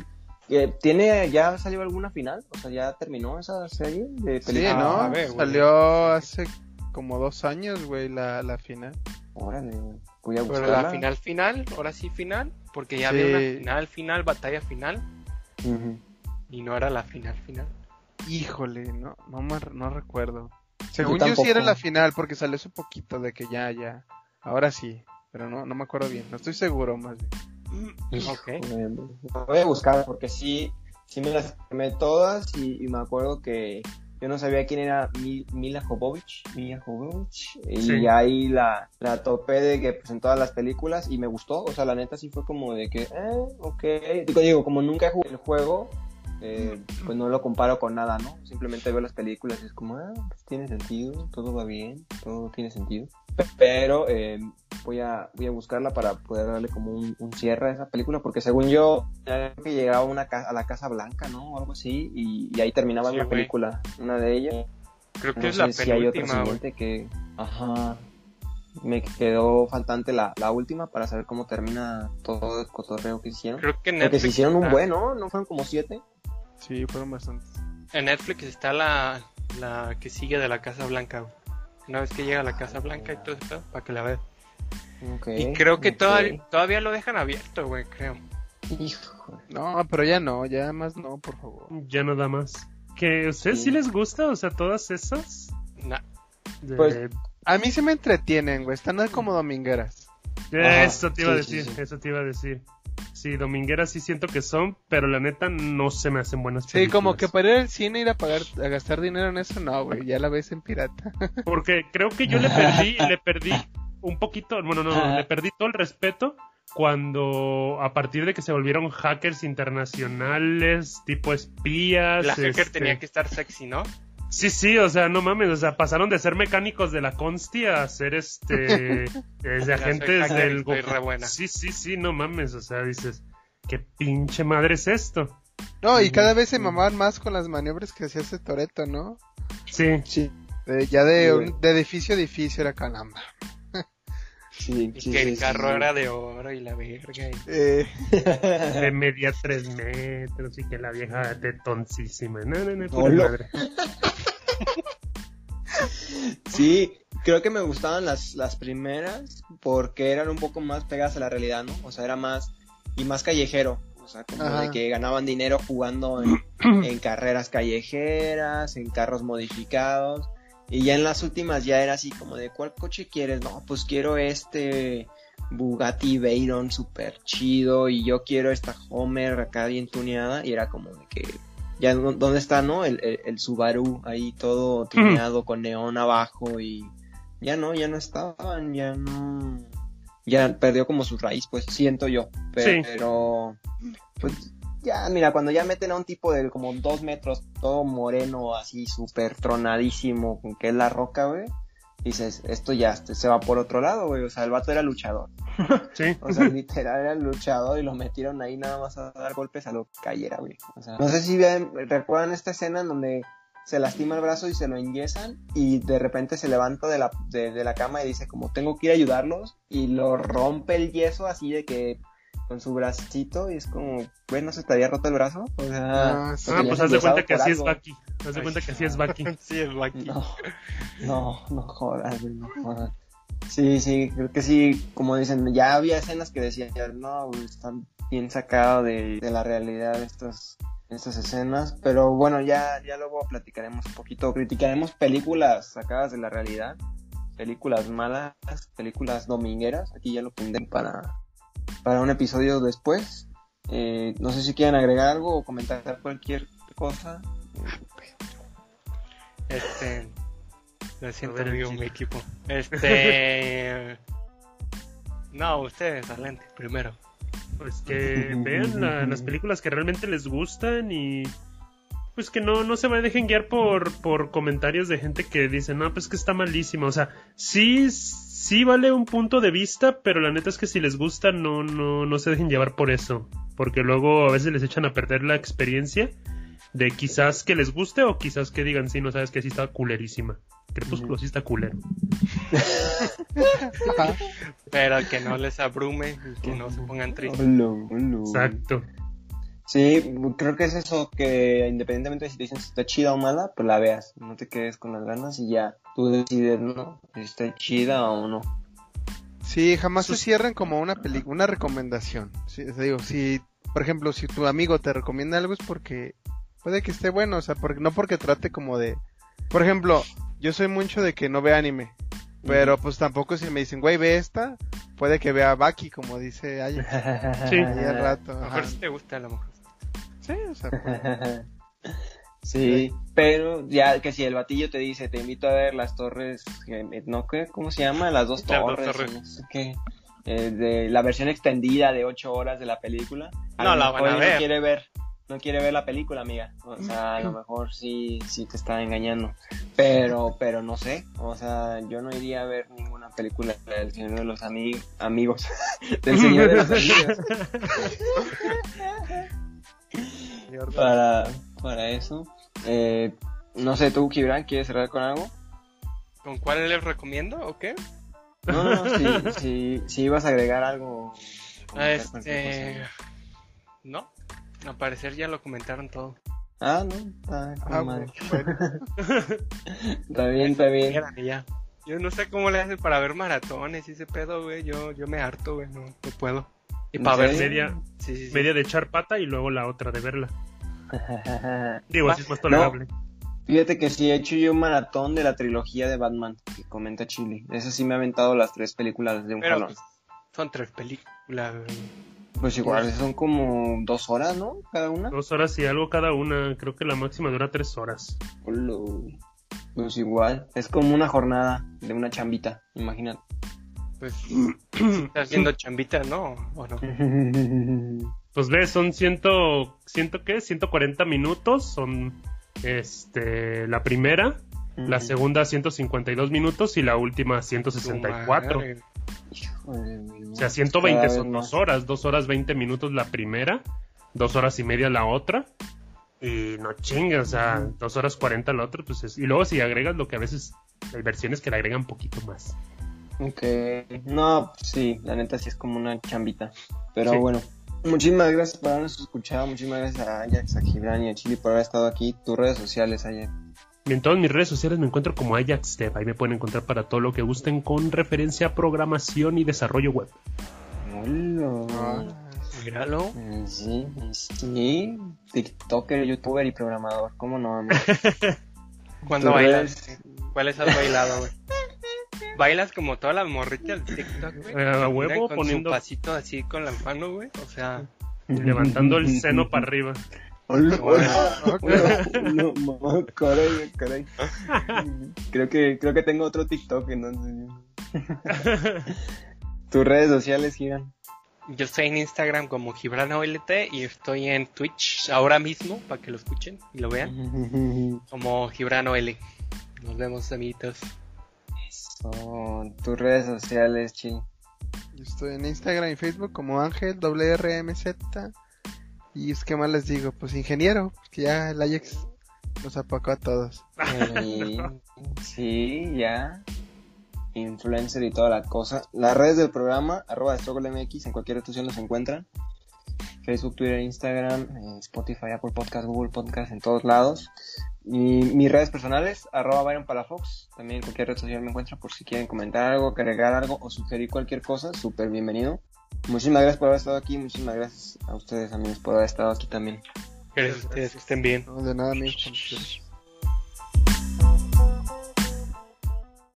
Speaker 1: Que ¿Tiene, ya salió alguna final? O sea, ya terminó esa serie de
Speaker 3: Sí,
Speaker 1: películas.
Speaker 3: ¿no?
Speaker 2: a ver, güey.
Speaker 3: Salió hace como dos años, güey, la, la final.
Speaker 1: Órale, güey. voy a
Speaker 2: Pero
Speaker 1: buscarla.
Speaker 2: la final final, ahora sí final, porque ya
Speaker 3: Sí.
Speaker 2: había una final final, batalla final, y no era la final final.
Speaker 3: Híjole, no, no, me- no recuerdo. Según
Speaker 1: Yo
Speaker 3: yo, sí era la final porque salió hace poquito de que ya, ya. Ahora sí, pero no, no me acuerdo bien. No estoy seguro más bien.
Speaker 2: Ok.
Speaker 1: Eh, Voy a buscar porque sí, sí me las quemé todas y, y me acuerdo que yo no sabía quién era Mi- Mila Jovovich, Mila Jovovich, y
Speaker 4: Sí.
Speaker 1: ahí la, la topé de que pues en todas las películas y me gustó, o sea, la neta sí fue como de que, eh, ok, digo, digo como nunca jugué el juego, eh, pues no lo comparo con nada, ¿no? Simplemente veo las películas y es como, ah, pues tiene sentido, todo va bien, todo tiene sentido. Pero eh, voy a voy a buscarla para poder darle como un, un cierre a esa película, porque según yo, creo que llegaba a, una a la Casa Blanca, ¿no? O algo así, y, y ahí terminaba
Speaker 2: Sí,
Speaker 1: la
Speaker 2: güey.
Speaker 1: película, una de ellas.
Speaker 2: Creo que
Speaker 1: No
Speaker 2: es la
Speaker 1: sé si hay otra que... Ajá. Me quedó faltante la, la última para saber cómo termina todo el cotorreo que hicieron.
Speaker 2: Creo que en
Speaker 1: Porque
Speaker 2: Netflix.
Speaker 1: se hicieron un buen, ¿no? ¿No fueron como siete?
Speaker 3: Sí, fueron bastantes.
Speaker 2: En Netflix está la, la que sigue de la Casa Blanca, güey. Una vez que llega a la Casa Blanca y todo eso, para que la veas. Y creo que todavía, todavía lo dejan abierto, güey, creo.
Speaker 1: Hijo.
Speaker 3: No, pero ya no, ya más no, por favor.
Speaker 4: Ya no da más. ¿Que a ustedes sí,
Speaker 1: Sí.
Speaker 4: les gusta? O sea, todas esas.
Speaker 2: Nah.
Speaker 4: De-
Speaker 1: Pues,
Speaker 3: A mí se me entretienen, güey. Están como domingueras.
Speaker 1: Ajá,
Speaker 4: eso te iba a
Speaker 1: sí,
Speaker 4: decir,
Speaker 1: sí.
Speaker 4: eso te iba a decir. Sí, domingueras sí siento que son, pero la neta no se me hacen buenas
Speaker 3: Sí, como que
Speaker 4: películas.
Speaker 3: para ir al cine ir a pagar, a gastar dinero en eso, no, güey. Ya la ves en pirata.
Speaker 4: Porque creo que yo le perdí, le perdí un poquito, bueno, no, le perdí todo el respeto cuando a partir de que se volvieron hackers internacionales, tipo espías.
Speaker 2: La hacker
Speaker 4: este-
Speaker 2: tenía que estar sexy, ¿no?
Speaker 4: Sí, sí, o sea, no mames, o sea, pasaron de ser mecánicos de la Consti a ser este desde
Speaker 2: Ya soy
Speaker 4: agentes del
Speaker 2: estoy
Speaker 4: go-
Speaker 2: re buena.
Speaker 4: Sí, sí, sí, no mames, o sea, dices, ¿qué pinche madre es esto?
Speaker 3: No, y cada vez se mamaban más con las maniobras que hacía ese Toreto, ¿no?
Speaker 4: Sí,
Speaker 1: Sí,
Speaker 3: De- ya de,
Speaker 1: Sí,
Speaker 3: un-
Speaker 1: güey.
Speaker 3: de edificio a edificio era calamba.
Speaker 1: Sí,
Speaker 2: Y
Speaker 1: sí,
Speaker 2: que
Speaker 1: sí,
Speaker 2: el carro
Speaker 1: sí.
Speaker 2: era de oro y la verga. y-
Speaker 3: Eh,
Speaker 4: de media tres metros y que la vieja tetoncísima. No, no, no, pura madre.
Speaker 1: Sí, creo que me gustaban las, las primeras porque eran un poco más pegadas a la realidad, ¿no? O sea, era más y más callejero. O sea, como
Speaker 3: Ajá.
Speaker 1: de que ganaban dinero jugando en, en carreras callejeras, en carros modificados. Y ya en las últimas ya era así como de ¿cuál coche quieres? No, pues quiero este Bugatti Veyron super chido y yo quiero esta Homer acá bien tuneada y era como de que ya dónde está, ¿no? El, el, el Subaru ahí todo tuneado con neón abajo y ya no, ya no estaban, ya no ya perdió como su raíz, pues siento yo,
Speaker 4: Sí.
Speaker 1: pero pues ya, mira, cuando ya meten a un tipo de como dos metros, todo moreno, así súper tronadísimo, con que es la roca, güey, dices, esto ya se va por otro lado, güey, o sea, el vato era luchador,
Speaker 4: Sí.
Speaker 1: o sea, literal era luchador y lo metieron ahí nada más a dar golpes a lo que cayera, güey, o sea, no sé si ven, recuerdan esta escena en donde se lastima el brazo y se lo enyesan y de repente se levanta de la, de, de la cama y dice como tengo que ir a ayudarlos y lo rompe el yeso así de que con su bracito y es como, güey, ¿no se te había roto el brazo? O sea,
Speaker 3: Ah, sí.
Speaker 4: Ah, pues haz de cuenta que así es. Baki. Haz de cuenta que así es Baki.
Speaker 2: Sí, es Lucky.
Speaker 1: No, no, no jodas, no jodas. Sí, sí, creo que sí, como dicen, ya había escenas que decían, no, güey, están bien sacados de, de la realidad estas, estas escenas, pero bueno, ya, ya luego platicaremos un poquito, criticaremos películas sacadas de la realidad, películas malas, películas domingueras, aquí ya lo pondré para, para un episodio después. Eh, no sé si quieren agregar algo o comentar cualquier cosa.
Speaker 2: Este. Lo siento, amigo, mi equipo. Este. No, ustedes, adelante, primero.
Speaker 4: Pues que vean la- las películas que realmente les gustan y pues que no, no se me dejen guiar por, por comentarios de gente que dice, no, pues que está malísimo. O sea, sí, sí vale un punto de vista, pero la neta es que si les gusta, no, no, no se dejen llevar por eso. Porque luego a veces les echan a perder la experiencia de quizás que les guste o quizás que digan, sí, no sabes que sí está culerísima. Crepúsculo sí está culero.
Speaker 2: Pero que no les abrume y que no se pongan tristes.
Speaker 4: Exacto.
Speaker 1: Sí, creo que es eso, que independientemente de si te dicen si está chida o mala, pues la veas, no te quedes con las ganas y ya, tú decides, ¿no? Si está chida o no.
Speaker 3: Sí, jamás se cierren como una película, una recomendación. Sí, te digo, si, por ejemplo, si tu amigo te recomienda algo es porque puede que esté bueno, o sea, porque, no porque trate como de... Por ejemplo, yo soy mucho de que no vea anime, pero pues tampoco si me dicen, güey, ve esta, puede que vea Baki, como dice Aya.
Speaker 4: Sí.
Speaker 3: Ahí al rato.
Speaker 2: A lo mejor si te gusta, a lo mejor.
Speaker 3: Sí, o sea, pues,
Speaker 1: Sí, pero ya que si el batillo te dice, te invito a ver las torres, ¿no? ¿Cómo se llama? Las dos
Speaker 2: Las dos
Speaker 1: torres,
Speaker 2: torres.
Speaker 1: no sé qué. Eh, de la versión extendida de ocho horas de la película.
Speaker 2: No
Speaker 1: lo
Speaker 2: la van a ver.
Speaker 1: No quiere ver, no quiere ver la película, amiga. O sea, a lo mejor sí, sí te está engañando. Pero, pero no sé. O sea, yo no iría a ver ninguna película del Señor de los Ami- Amigos. del Señor de los Amigos. Para, para eso. Eh, no sé, tú, Kibran, ¿quieres cerrar con algo?
Speaker 2: ¿Con cuál les recomiendo o qué?
Speaker 1: No, no, no, si, si, si ibas a agregar algo. cualquier
Speaker 2: Este. No, al parecer ya lo comentaron todo.
Speaker 1: Ah, no, está,
Speaker 3: ah, bueno.
Speaker 1: está bien, está bien.
Speaker 2: Yo no sé cómo le hacen para ver maratones y ese pedo, güey. Yo, yo me harto, güey. No, no puedo. Y
Speaker 1: ¿En
Speaker 2: para ver?
Speaker 4: Media,
Speaker 2: Sí, sí, sí.
Speaker 4: media de echar pata y luego la otra de verla. Digo, así es más tolerable.
Speaker 1: Fíjate que sí he hecho yo un maratón de la trilogía de Batman que comenta Chile. Eso sí me ha aventado las tres películas de un
Speaker 2: Pero
Speaker 1: jalón.
Speaker 2: pues, son tres películas.
Speaker 1: Pues igual, son como dos horas, ¿no? Cada una.
Speaker 4: Dos horas y algo cada una. Creo que la máxima dura tres horas.
Speaker 1: Pues igual, es como una jornada de una chambita, imagínate.
Speaker 2: Pues está haciendo chambita, ¿no? ¿O no?
Speaker 4: Pues ves, son ciento, ciento qué, 140 minutos. Son este la primera, la segunda 152 minutos y la última 164.
Speaker 2: Madre.
Speaker 4: O sea, 120
Speaker 1: Cada vez
Speaker 4: son dos horas, dos horas 20 minutos la primera, dos horas y media la otra. Y no chingas, o sea, dos horas 40 la otra, pues es- Y luego si agregas lo que a veces hay versiones que le agregan poquito más.
Speaker 1: Ok, no, sí, la neta sí es como una chambita. Pero
Speaker 4: Sí.
Speaker 1: bueno, muchísimas gracias por habernos escuchado, muchísimas gracias a Ajax, a Gibran y a Chili por haber estado aquí. Tus redes sociales, Ajax.
Speaker 4: Y en todas mis redes sociales me encuentro como Ajax Dev. Ahí me pueden encontrar para todo lo que gusten con referencia a programación y desarrollo web.
Speaker 1: Hola.
Speaker 3: Ah,
Speaker 2: Míralo.
Speaker 1: Mm, Sí, sí, TikToker, youtuber y programador, ¿cómo no? Tus
Speaker 2: bailas? ¿Cuáles has bailado, güey? Bailas como todas las morritas del TikTok, güey.
Speaker 4: A huevo,
Speaker 2: con
Speaker 4: poniendo-
Speaker 2: su pasito así con la mano, güey. O sea,
Speaker 4: Levantando el seno para arriba.
Speaker 1: Hola, hola, caray, caray. Creo que, creo que tengo otro TikTok, entonces. Tus redes sociales, Giran.
Speaker 2: yo estoy en Instagram como GibranOLT y estoy en Twitch ahora mismo para que lo escuchen y lo vean como GibranOL. Nos vemos, amiguitos.
Speaker 1: Tus redes sociales, Chi.
Speaker 3: Yo estoy en Instagram y Facebook como Ángel WRMZ. Y es que más les digo, pues ingeniero, que ya el Ajax nos apacó a todos.
Speaker 1: Sí, ya. Influencer y toda la cosa. Las redes del programa, arroba MX, en cualquier estación nos encuentran. Facebook, Twitter, Instagram, eh, Spotify, Apple Podcast, Google Podcast, en todos lados. Y mis redes personales, arroba Byron Palafox, también en cualquier red social me encuentran por si quieren comentar algo, agregar algo o sugerir cualquier cosa, súper bienvenido. Muchísimas gracias por haber estado aquí, muchísimas gracias a ustedes amigos por haber estado aquí también.
Speaker 2: Gracias a ustedes, que estén bien.
Speaker 3: No, de nada, amigos.